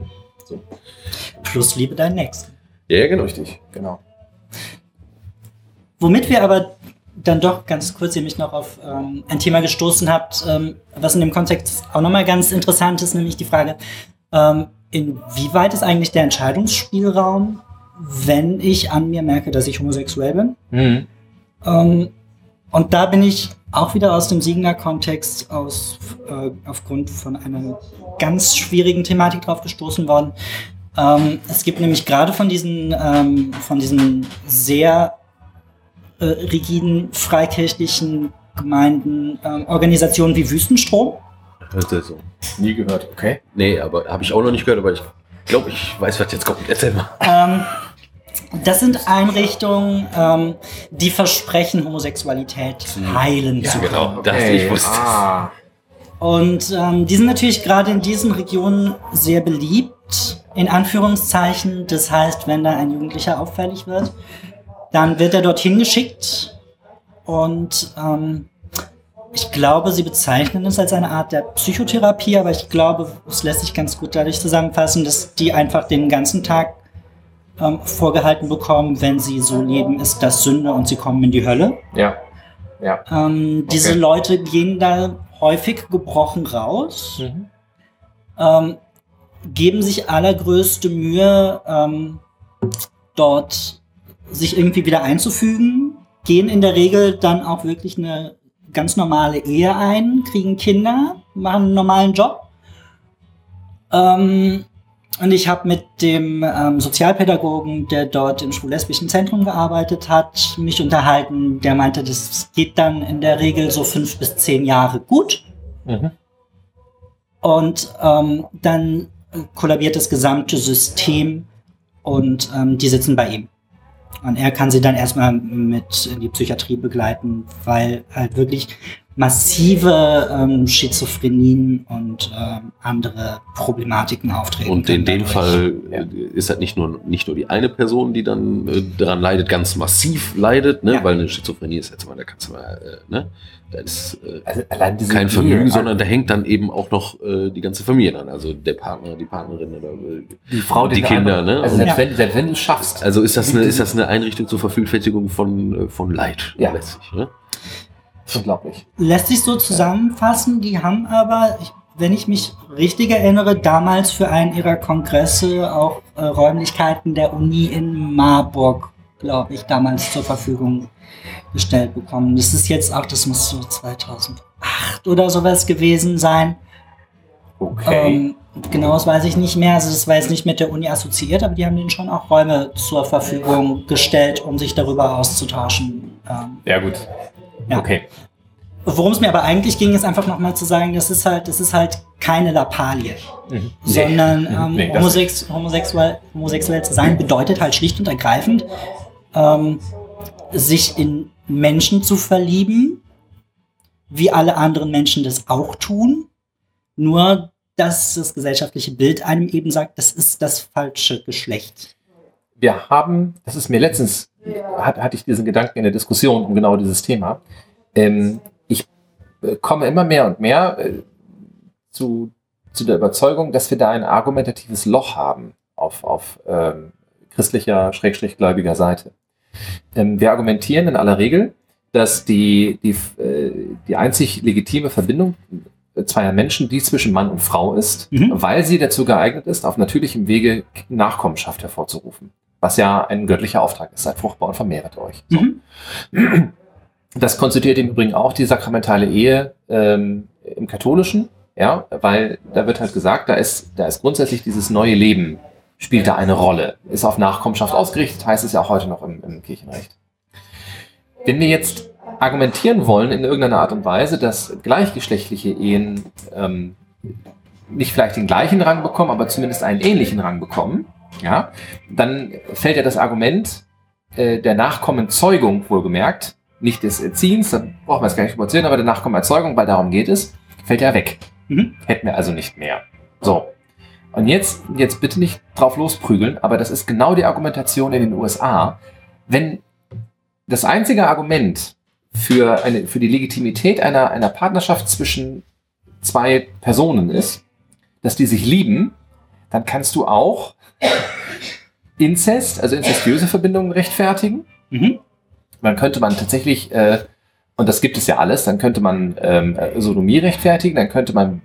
plus liebe deinen Nächsten. Ja, ja, genau. Richtig, genau. Womit wir aber dann doch ganz kurz ihr mich noch auf ähm, ein Thema gestoßen habt, ähm, was in dem Kontext auch nochmal ganz interessant ist, nämlich die Frage, ähm, inwieweit ist eigentlich der Entscheidungsspielraum, wenn ich an mir merke, dass ich homosexuell bin? Mhm. Ähm, und da bin ich auch wieder aus dem Siegener Kontext aus, äh, aufgrund von einer ganz schwierigen Thematik drauf gestoßen worden. Ähm, es gibt nämlich gerade von diesen, ähm, von diesen sehr äh, rigiden freikirchlichen Gemeinden, ähm, Organisationen wie Wüstenstrom. So. Nie gehört, okay. Nee, aber habe ich auch noch nicht gehört, aber ich glaube, ich weiß, was jetzt kommt. Erzähl mal. Ähm, das sind Einrichtungen, ähm, die versprechen, Homosexualität heilen zu können. genau. Das ich wusste. Ah. Und ähm, die sind natürlich gerade in diesen Regionen sehr beliebt, in Anführungszeichen. Das heißt, wenn da ein Jugendlicher auffällig wird, dann wird er dorthin geschickt. Und ähm, ich glaube, sie bezeichnen es als eine Art der Psychotherapie, aber ich glaube, es lässt sich ganz gut dadurch zusammenfassen, dass die einfach den ganzen Tag ähm, vorgehalten bekommen, wenn sie so leben, ist das Sünde und sie kommen in die Hölle. Ja. Ja. Ähm, diese Okay. Leute gehen da häufig gebrochen raus, Mhm. ähm, geben sich allergrößte Mühe, ähm, dort sich irgendwie wieder einzufügen, gehen in der Regel dann auch wirklich eine ganz normale Ehe ein, kriegen Kinder, machen einen normalen Job. Ähm, und ich habe mit dem ähm, Sozialpädagogen, der dort im schwul-lesbischen Zentrum gearbeitet hat, mich unterhalten. Der meinte, das geht dann in der Regel so fünf bis zehn Jahre gut. Mhm. Und ähm, dann kollabiert das gesamte System und ähm, die sitzen bei ihm. Und er kann sie dann erstmal mit in die Psychiatrie begleiten, weil halt wirklich massive ähm, Schizophrenien und ähm, andere Problematiken auftreten. Und in dem. Fall Ja. äh, ist das nicht nur, nicht nur die eine Person, die dann äh, daran leidet, ganz massiv leidet, ne? Ja. weil eine Schizophrenie ist jetzt mal, da kannst du mal, äh, ne? da ist äh, Also allein diese kein Vergnügen, also sondern da hängt dann eben auch noch äh, die ganze Familie dran, also der Partner, die Partnerin oder äh, die Frau, die den Kinder, ne? Also selbst, Ja. wenn, selbst wenn du es schaffst. also ist das eine, ist das eine Einrichtung zur Vervielfältigung von, äh, von Leid Ja. letztlich, ne? Unglaublich. Lässt sich so zusammenfassen, die haben aber, wenn ich mich richtig erinnere, damals für einen ihrer Kongresse auch äh, Räumlichkeiten der Uni in Marburg, glaube ich, damals zur Verfügung gestellt bekommen. Das ist jetzt auch, das muss so 2008 oder sowas gewesen sein. Okay. Ähm, genau, das weiß ich nicht mehr. Also das war jetzt nicht mit der Uni assoziiert, aber die haben denen schon auch Räume zur Verfügung gestellt, um sich darüber auszutauschen. Ähm, ja, gut. Ja. Okay. Worum es mir aber eigentlich ging, ist einfach nochmal zu sagen, das ist halt, das ist halt keine Lappalie, Mhm. sondern ähm, Nee, homosex homosexuell, homosexuell zu sein bedeutet halt schlicht und ergreifend, ähm, sich in Menschen zu verlieben, wie alle anderen Menschen das auch tun, nur dass das gesellschaftliche Bild einem eben sagt, das ist das falsche Geschlecht. Wir haben, das ist mir letztens, hat, hatte ich diesen Gedanken in der Diskussion um genau dieses Thema. Ähm, ich äh, komme immer mehr und mehr äh, zu, zu der Überzeugung, dass wir da ein argumentatives Loch haben auf, auf ähm, christlicher, schrägstrich gläubiger Seite. Ähm, wir argumentieren in aller Regel, dass die, die, äh, die einzig legitime Verbindung zweier Menschen die zwischen Mann und Frau ist, Mhm. weil sie dazu geeignet ist, auf natürlichem Wege Nachkommenschaft hervorzurufen. Was ja ein göttlicher Auftrag ist. Seid fruchtbar und vermehret euch. So. Mhm. Das konstituiert im Übrigen auch die sakramentale Ehe ähm, im Katholischen, ja, weil da wird halt gesagt, da ist, da ist grundsätzlich dieses neue Leben spielt da eine Rolle. Ist auf Nachkommenschaft ausgerichtet, heißt es ja auch heute noch im, im Kirchenrecht. Wenn wir jetzt argumentieren wollen in irgendeiner Art und Weise, dass gleichgeschlechtliche Ehen ähm, nicht vielleicht den gleichen Rang bekommen, aber zumindest einen ähnlichen Rang bekommen, ja, dann fällt ja das Argument äh, der Nachkommenzeugung wohlgemerkt, nicht des Erziehens, da brauchen wir es gar nicht überziehen, aber der Nachkommenerzeugung, weil darum geht es, fällt ja weg. Mhm. Hätten wir also nicht mehr. So. Und jetzt, jetzt bitte nicht drauf losprügeln, aber das ist genau die Argumentation in den USA. Wenn das einzige Argument für, eine, für die Legitimität einer, einer Partnerschaft zwischen zwei Personen ist, dass die sich lieben, dann kannst du auch Inzest, also inzestiöse Verbindungen rechtfertigen. Mhm. Dann könnte man tatsächlich, äh, und das gibt es ja alles, dann könnte man ähm, äh, Sodomie rechtfertigen, dann könnte man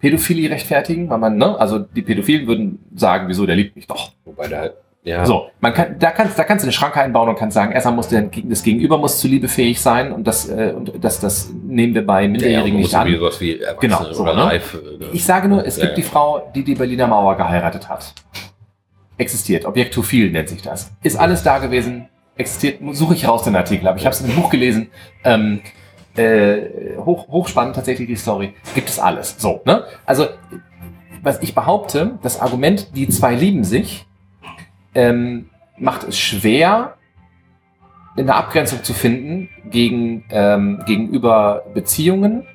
Pädophilie rechtfertigen, weil man, ne, also die Pädophilen würden sagen, wieso, der liebt mich doch. Wobei da, ja, So, man kann, da kannst, da kannst du eine Schranke einbauen und kannst sagen, erstmal muss der, das Gegenüber muss zu Liebe fähig sein und das, äh, und das, das nehmen wir bei ja, ja, Minderjährigen man nicht an. sowas wie Erwachsene Genau, so, oder ne? Reife. äh, Ich sage nur, es Ja, gibt ja. die Frau, die die Berliner Mauer geheiratet hat. Existiert. Objektophil nennt sich das. Ist alles da gewesen. Existiert. Suche ich raus den Artikel. Aber ich habe es in einem Buch gelesen. Ähm, äh, hoch, hochspannend tatsächlich die Story. Gibt es alles. So, ne? Also, was ich behaupte, das Argument, die zwei lieben sich, ähm, macht es schwer, in der Abgrenzung zu finden gegen, ähm, gegenüber Beziehungen,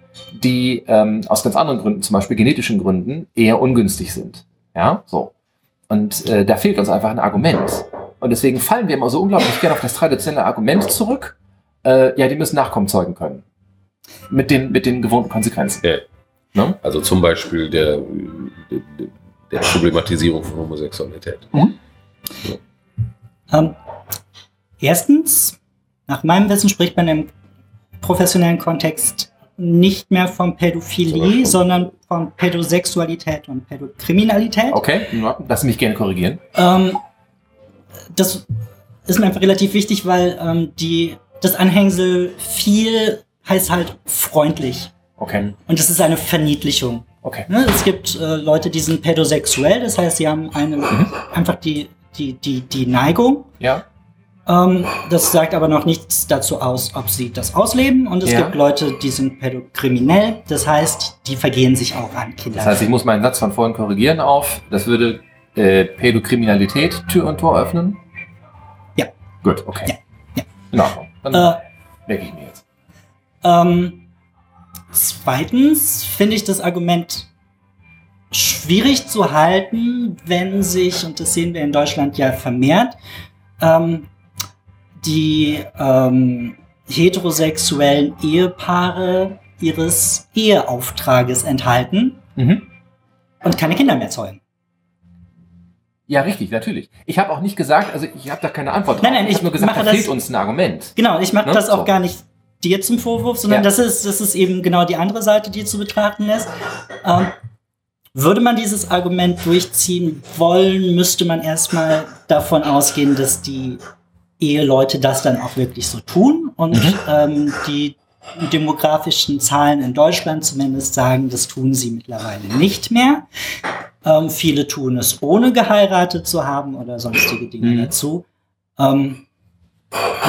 die ähm, aus ganz anderen Gründen, zum Beispiel genetischen Gründen, eher ungünstig sind. Ja, so. Und äh, da fehlt uns einfach ein Argument. Und deswegen fallen wir immer so unglaublich gerne auf das traditionelle Argument zurück. Äh, ja, die müssen Nachkommen zeugen können. Mit den, mit den gewohnten Konsequenzen. Ja. Ne? Also zum Beispiel der, der, der Problematisierung von Homosexualität. Ähm, erstens, nach meinem Wissen spricht man im professionellen Kontext nicht mehr von Pädophilie, sondern von Pädosexualität und Pädokriminalität. Okay, lass mich gerne korrigieren. Ähm, das ist mir einfach relativ wichtig, weil ähm, die, das Anhängsel viel heißt halt freundlich. Okay, Und das ist eine Verniedlichung. okay. Ne? Es gibt äh, Leute, die sind pädosexuell, das heißt, sie haben eine, einfach die, die, die, die Neigung. Ja, Ähm, das sagt aber noch nichts dazu aus, ob sie das ausleben. Und es Ja. gibt Leute, die sind pädokriminell, das heißt, die vergehen sich auch an Kinder. das heißt, ich muss meinen Satz von vorhin korrigieren auf, das würde äh, Pädokriminalität Tür und Tor öffnen? Ja. Gut, okay. Ja, ja. In Ordnung. Dann äh, merke ich mir jetzt. Ähm, zweitens finde ich das Argument schwierig zu halten, wenn sich, und das sehen wir in Deutschland ja vermehrt, ähm, die ähm, heterosexuellen Ehepaare ihres Eheauftrages enthalten Mhm. und keine Kinder mehr zeugen. Ja, richtig, natürlich. Ich habe auch nicht gesagt, also ich habe da keine Antwort drauf. Nein, nein, ich ich habe nur gesagt, da das- fehlt uns ein Argument. Genau, ich mache Ne? das auch So. gar nicht dir zum Vorwurf, sondern Ja. das, ist, das ist eben genau die andere Seite, die zu betrachten ist. Ähm, würde man dieses Argument durchziehen wollen, müsste man erstmal davon ausgehen, dass die Eheleute das dann auch wirklich so tun und Mhm. ähm, die demografischen Zahlen in Deutschland zumindest sagen, das tun sie mittlerweile nicht mehr. Ähm, viele tun es ohne geheiratet zu haben oder sonstige Dinge Mhm. dazu. Ähm,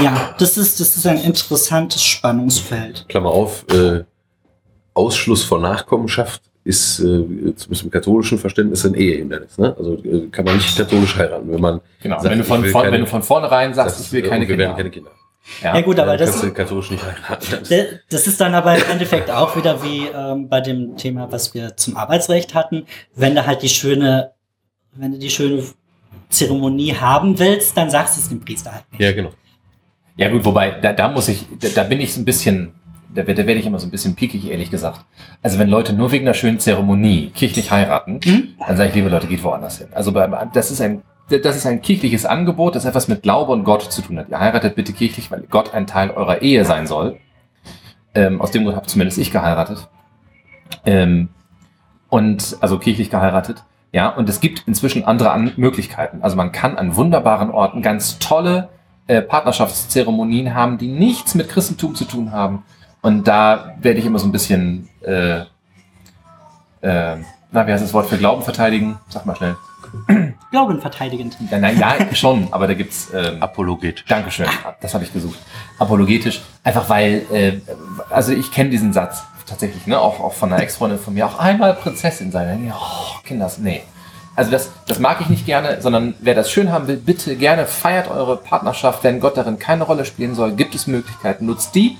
ja, das ist, das ist ein interessantes Spannungsfeld. Klammer auf, äh, Ausschluss von Nachkommenschaft ist äh, zumindest im katholischen Verständnis ein Ehehindernis. Ne? Also äh, kann man nicht katholisch heiraten, wenn man Genau. sagt, wenn, du von, von, keine- wenn du von vornherein sagst, ich will keine wir Kinder. werden keine Kinder. Ja, gut, aber das, katholisch nicht heiraten. (laughs) Das ist dann aber im Endeffekt auch wieder wie ähm, bei dem Thema, was wir zum Arbeitsrecht hatten. Wenn du halt die schöne, wenn du die schöne Zeremonie haben willst, dann sagst du es dem Priester halt nicht. Ja, genau. Ja gut, wobei, da, da muss ich, da, da bin ich so ein bisschen, da, werd- da werde ich immer so ein bisschen piekig, ehrlich gesagt. Also wenn Leute nur wegen einer schönen Zeremonie kirchlich heiraten, Mhm. dann sage ich, liebe Leute, geht woanders hin. Also beim, das ist ein, das ist ein kirchliches Angebot, das etwas mit Glaube und Gott zu tun hat. Ihr heiratet bitte kirchlich, weil Gott ein Teil eurer Ehe sein soll. Ähm, aus dem Grund habe zumindest ich geheiratet. Ähm, und also kirchlich geheiratet. Ja, und es gibt inzwischen andere An Möglichkeiten. Also man kann an wunderbaren Orten ganz tolle äh, Partnerschaftszeremonien haben, die nichts mit Christentum zu tun haben. Und da werde ich immer so ein bisschen, äh, äh, na, wie heißt das Wort für Glauben verteidigen? Sag mal schnell. (clears throat) Glauben verteidigend. Ja, nein, ja, schon, aber da gibt's. Ähm, Apologet. Dankeschön, das habe ich gesucht. Apologetisch, einfach weil, äh, also ich kenne diesen Satz tatsächlich, ne, auch, auch von einer Ex-Freundin von mir, auch einmal Prinzessin sein. Ja, oh, Kinders, nee. Also das, das mag ich nicht gerne, sondern wer das schön haben will, bitte gerne feiert eure Partnerschaft, wenn Gott darin keine Rolle spielen soll, gibt es Möglichkeiten, nutzt die.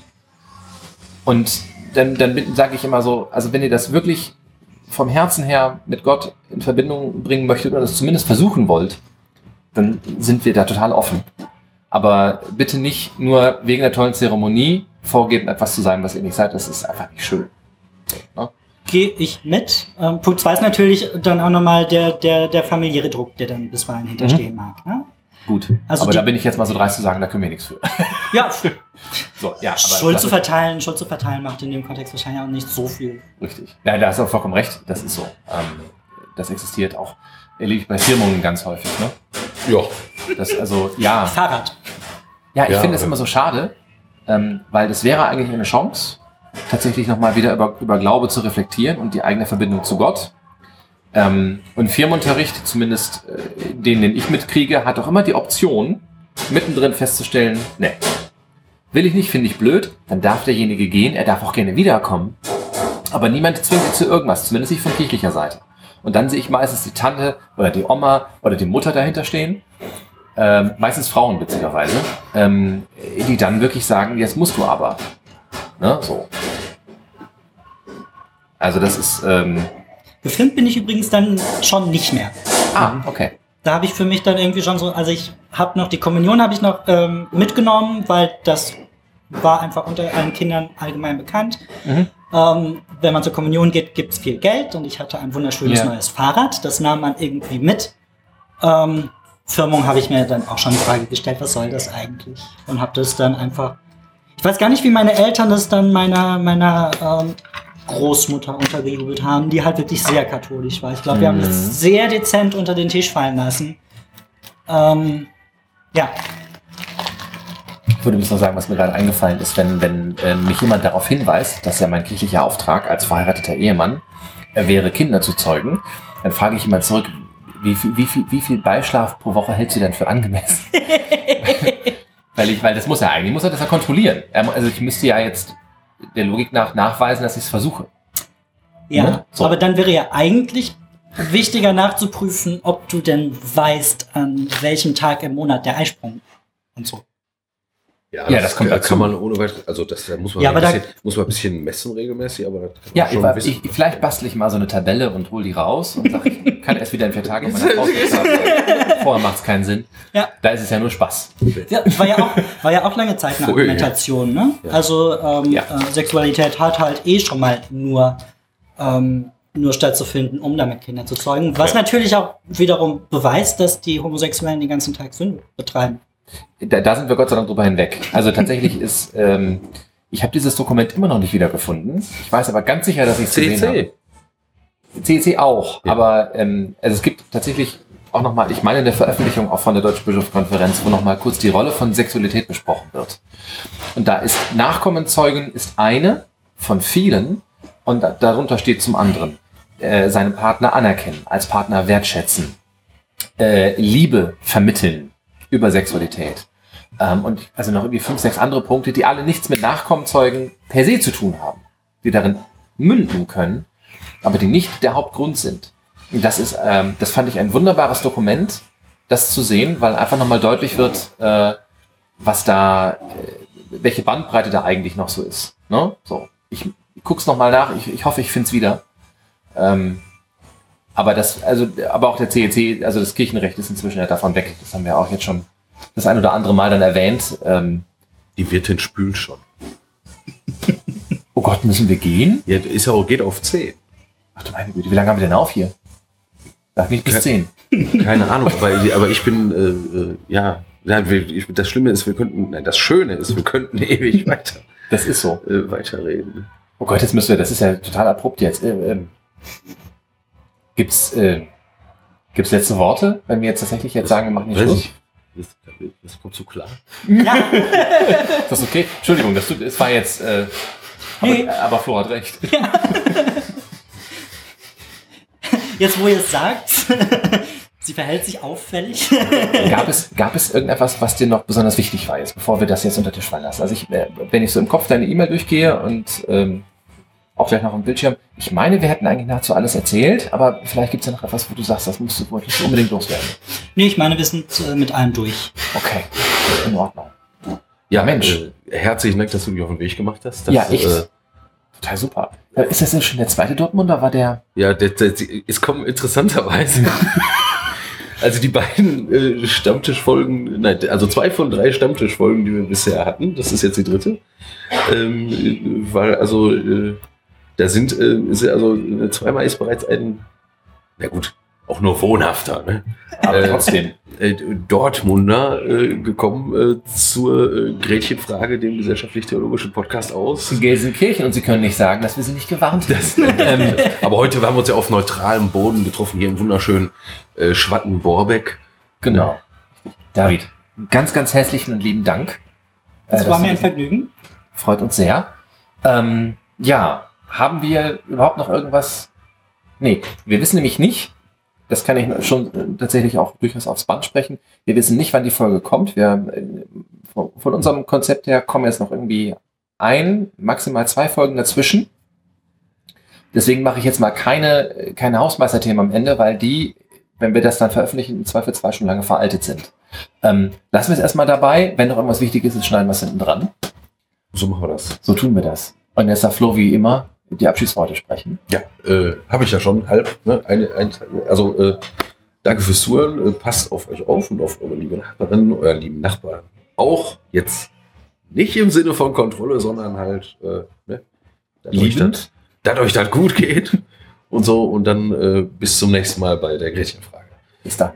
Und dann, dann sage ich immer so, also wenn ihr das wirklich vom Herzen her mit Gott in Verbindung bringen möchtet oder das zumindest versuchen wollt, dann sind wir da total offen. Aber bitte nicht nur wegen der tollen Zeremonie vorgeben, etwas zu sein, was ihr nicht seid. Das ist einfach nicht schön. Gehe ich mit. Ähm, Punkt zwei ist natürlich dann auch nochmal der, der, der familiäre Druck, der dann bisweilen hinterstehen mag. Ne? Gut. Also aber die- da bin ich jetzt mal so dreist zu sagen, da können wir nichts für. (laughs) Ja, So, ja, aber Schuld zu verteilen, Schuld zu verteilen macht in dem Kontext wahrscheinlich auch nicht so viel. Richtig. Ja, da hast du auch vollkommen recht. Das ist so. Ähm, das existiert auch. Erlebe ich bei Firmungen ganz häufig. Ne? Ja, Das, also, ja. Fahrrad. Ja, ich Ja, finde es ja. immer so schade, ähm, weil das wäre eigentlich eine Chance, tatsächlich nochmal wieder über, über Glaube zu reflektieren und die eigene Verbindung zu Gott. Ähm, und Firmenunterricht, zumindest äh, den, den ich mitkriege, hat auch immer die Option, mittendrin festzustellen, nee, Will ich nicht, finde ich blöd, dann darf derjenige gehen, er darf auch gerne wiederkommen. Aber niemand zwingt ihn zu irgendwas, zumindest nicht von kirchlicher Seite. Und dann sehe ich meistens die Tante oder die Oma oder die Mutter dahinter stehen, ähm, meistens Frauen witzigerweise, ähm, die dann wirklich sagen, jetzt musst du aber. Ne, so. Also das ist, ähm, Gefilmt bin ich übrigens dann schon nicht mehr. ah, okay. Da habe ich für mich dann irgendwie schon so, also ich habe noch die Kommunion habe ich noch ähm, mitgenommen, weil das war einfach unter allen Kindern allgemein bekannt. Mhm. Ähm, wenn man zur Kommunion geht, gibt's viel Geld und ich hatte ein wunderschönes Ja. neues Fahrrad. Das nahm man irgendwie mit. Ähm, Firmung habe ich mir dann auch schon die Frage gestellt, was soll das eigentlich? Und habe das dann einfach. Ich weiß gar nicht, wie meine Eltern das dann meiner, meiner ähm, Großmutter untergejubelt haben, die halt wirklich sehr katholisch war. Ich glaube, wir haben Mhm. das sehr dezent unter den Tisch fallen lassen. Ähm, ja, Ich würde noch sagen, was mir gerade eingefallen ist, wenn, wenn äh, mich jemand darauf hinweist, dass ja mein kirchlicher Auftrag als verheirateter Ehemann äh, wäre, Kinder zu zeugen, dann frage ich immer zurück, wie viel, wie, viel, wie viel Beischlaf pro Woche hält sie denn für angemessen? (laughs) weil ich, weil das muss er eigentlich, muss er das ja kontrollieren. Er, also ich müsste ja jetzt der Logik nach nachweisen, dass ich es versuche. Ja, Ne? So. aber dann wäre ja eigentlich wichtiger nachzuprüfen, ob du denn weißt, an welchem Tag im Monat der Eisprung und so. Ja, das kommt kann, dazu. kann man ohne weiteres, also das da muss man, Ja, ein aber da- bisschen, muss man ein bisschen messen regelmäßig, aber das Ja, ich, schon war- wissen. ich, vielleicht bastle ich mal so eine Tabelle und hol die raus und sage, ich kann erst wieder in vier Tagen meiner (laughs) Frau sagen. Vorher macht es keinen Sinn. Ja. Da ist es ja nur Spaß. Ja, war ja auch, war ja auch lange Zeit eine Voll, ja. Argumentation, ne? Also ähm, Ja. äh, Sexualität hat halt eh schon mal nur, ähm, nur stattzufinden, um damit Kinder zu zeugen. Was Ja. natürlich auch wiederum beweist, dass die Homosexuellen den ganzen Tag Sünde betreiben. Da, da sind wir Gott sei Dank drüber hinweg. Also tatsächlich (laughs) ist, ähm, ich habe dieses Dokument immer noch nicht wiedergefunden. Ich weiß aber ganz sicher, dass ich es gesehen habe. CC. CEC auch, Ja. aber ähm, also es gibt tatsächlich auch nochmal, ich meine eine Veröffentlichung auch von der Deutschen Bischofskonferenz, wo nochmal kurz die Rolle von Sexualität besprochen wird. Und da ist Nachkommenzeugen ist eine von vielen und da, darunter steht zum anderen äh, seinen Partner anerkennen, als Partner wertschätzen, äh, Liebe vermitteln über Sexualität. Ähm, und also noch irgendwie fünf, sechs andere Punkte, die alle nichts mit Nachkommenzeugen per se zu tun haben, die darin münden können, aber die nicht der Hauptgrund sind. Und Das ist, ähm, das fand ich ein wunderbares Dokument, das zu sehen, weil einfach nochmal deutlich wird, äh, was da, äh, welche Bandbreite da eigentlich noch so ist. Ne? So, ich guck's nochmal nach. Ich, ich hoffe, ich find's wieder. Ähm, aber das, also, aber auch der CEC, also das Kirchenrecht ist inzwischen ja davon weg. Das haben wir auch jetzt schon das ein oder andere Mal dann erwähnt. Ähm, Die Wirtin spült schon. oh Gott, müssen wir gehen? Ja, ist ja auch, geht auf C. Ach du meine Güte, wie lange haben wir denn auf hier? Sag nicht bis Ke- zehn. Keine Ahnung, aber, aber ich bin, äh, äh, ja, das Schlimme ist, wir könnten, nein, das Schöne ist, wir könnten (laughs) ewig weiter, Das ist so. äh, weiterreden. Oh Gott, jetzt müssen wir, das ist ja total abrupt jetzt. Äh, ähm, gibt's, äh, gibt's letzte Worte, wenn wir jetzt tatsächlich jetzt sagen, wir machen hier Schluss? Das, das kommt so klar. Ja, (laughs) Ist das okay? Entschuldigung, das, tut- es war jetzt, äh, aber, Nee. aber Flo hat recht. jetzt wo ihr es sagt, (laughs) sie verhält sich auffällig. Gab es, gab es irgendetwas, was dir noch besonders wichtig war jetzt, bevor wir das jetzt unter den Tisch fallen lassen? Also ich, äh, wenn ich so im Kopf deine E-Mail durchgehe und ähm, auch gleich noch im Bildschirm, ich meine, wir hätten eigentlich nahezu alles erzählt, aber vielleicht gibt es ja noch etwas, wo du sagst, das musst du du unbedingt loswerden. nee, ich meine, wir sind äh, mit allem durch. Okay, in Ordnung. Ja, Mensch. Äh, herzlichen Dank, dass du mich auf den Weg gemacht hast. dass, Ja, echt. Äh, Total super. Äh, Ist das denn schon der zweite Dortmunder? War der? ja, der, der, es kommen interessanterweise. (laughs) Also die beiden äh, Stammtischfolgen, nein, also zwei von drei Stammtischfolgen, die wir bisher hatten, das ist jetzt die dritte, ähm, äh, weil also äh, da sind, äh, also äh, zweimal ist bereits ein, na gut, auch nur wohnhafter, ne? Aber Äh, trotzdem. äh, Dortmunder äh, gekommen äh, zur äh, Gretchenfrage, dem gesellschaftlich-theologischen Podcast aus. In Gelsenkirchen und sie können nicht sagen, dass wir sie nicht gewarnt haben. ähm, (laughs) aber heute haben wir uns ja auf neutralem Boden getroffen, hier im wunderschönen äh, Schwatten-Borbeck. Genau. David, ganz, ganz herzlichen und lieben Dank. Das Äh, war mir ein Vergnügen. Freut uns sehr. Ähm, ja, haben wir überhaupt noch irgendwas? Nee, wir wissen nämlich nicht, das kann ich schon äh, tatsächlich auch durchaus aufs Band sprechen, wir wissen nicht, wann die Folge kommt. Wir äh, von unserem Konzept her kommen jetzt noch irgendwie ein, maximal zwei Folgen dazwischen. Deswegen mache ich jetzt mal keine, keine Hausmeisterthemen am Ende, weil die, wenn wir das dann veröffentlichen, im Zweifelsfall schon lange veraltet sind. Ähm, lassen wir es erstmal dabei. Wenn noch irgendwas Wichtiges ist, schneiden wir es hinten dran. So machen wir das. So tun wir das. Und jetzt darf Flo wie immer die Abschiedsworte sprechen. Ja, äh, habe ich ja schon halb. Ne? Eine, ein, also äh, danke fürs Zuhören. Äh, passt auf euch auf und auf eure liebe Nachbarin, euer lieben Nachbarn. Auch jetzt nicht im Sinne von Kontrolle, sondern halt äh, ne? dass, euch Liebend. das, dass euch das gut geht und so. Und dann äh, bis zum nächsten Mal bei der Gretchenfrage. Bis dann.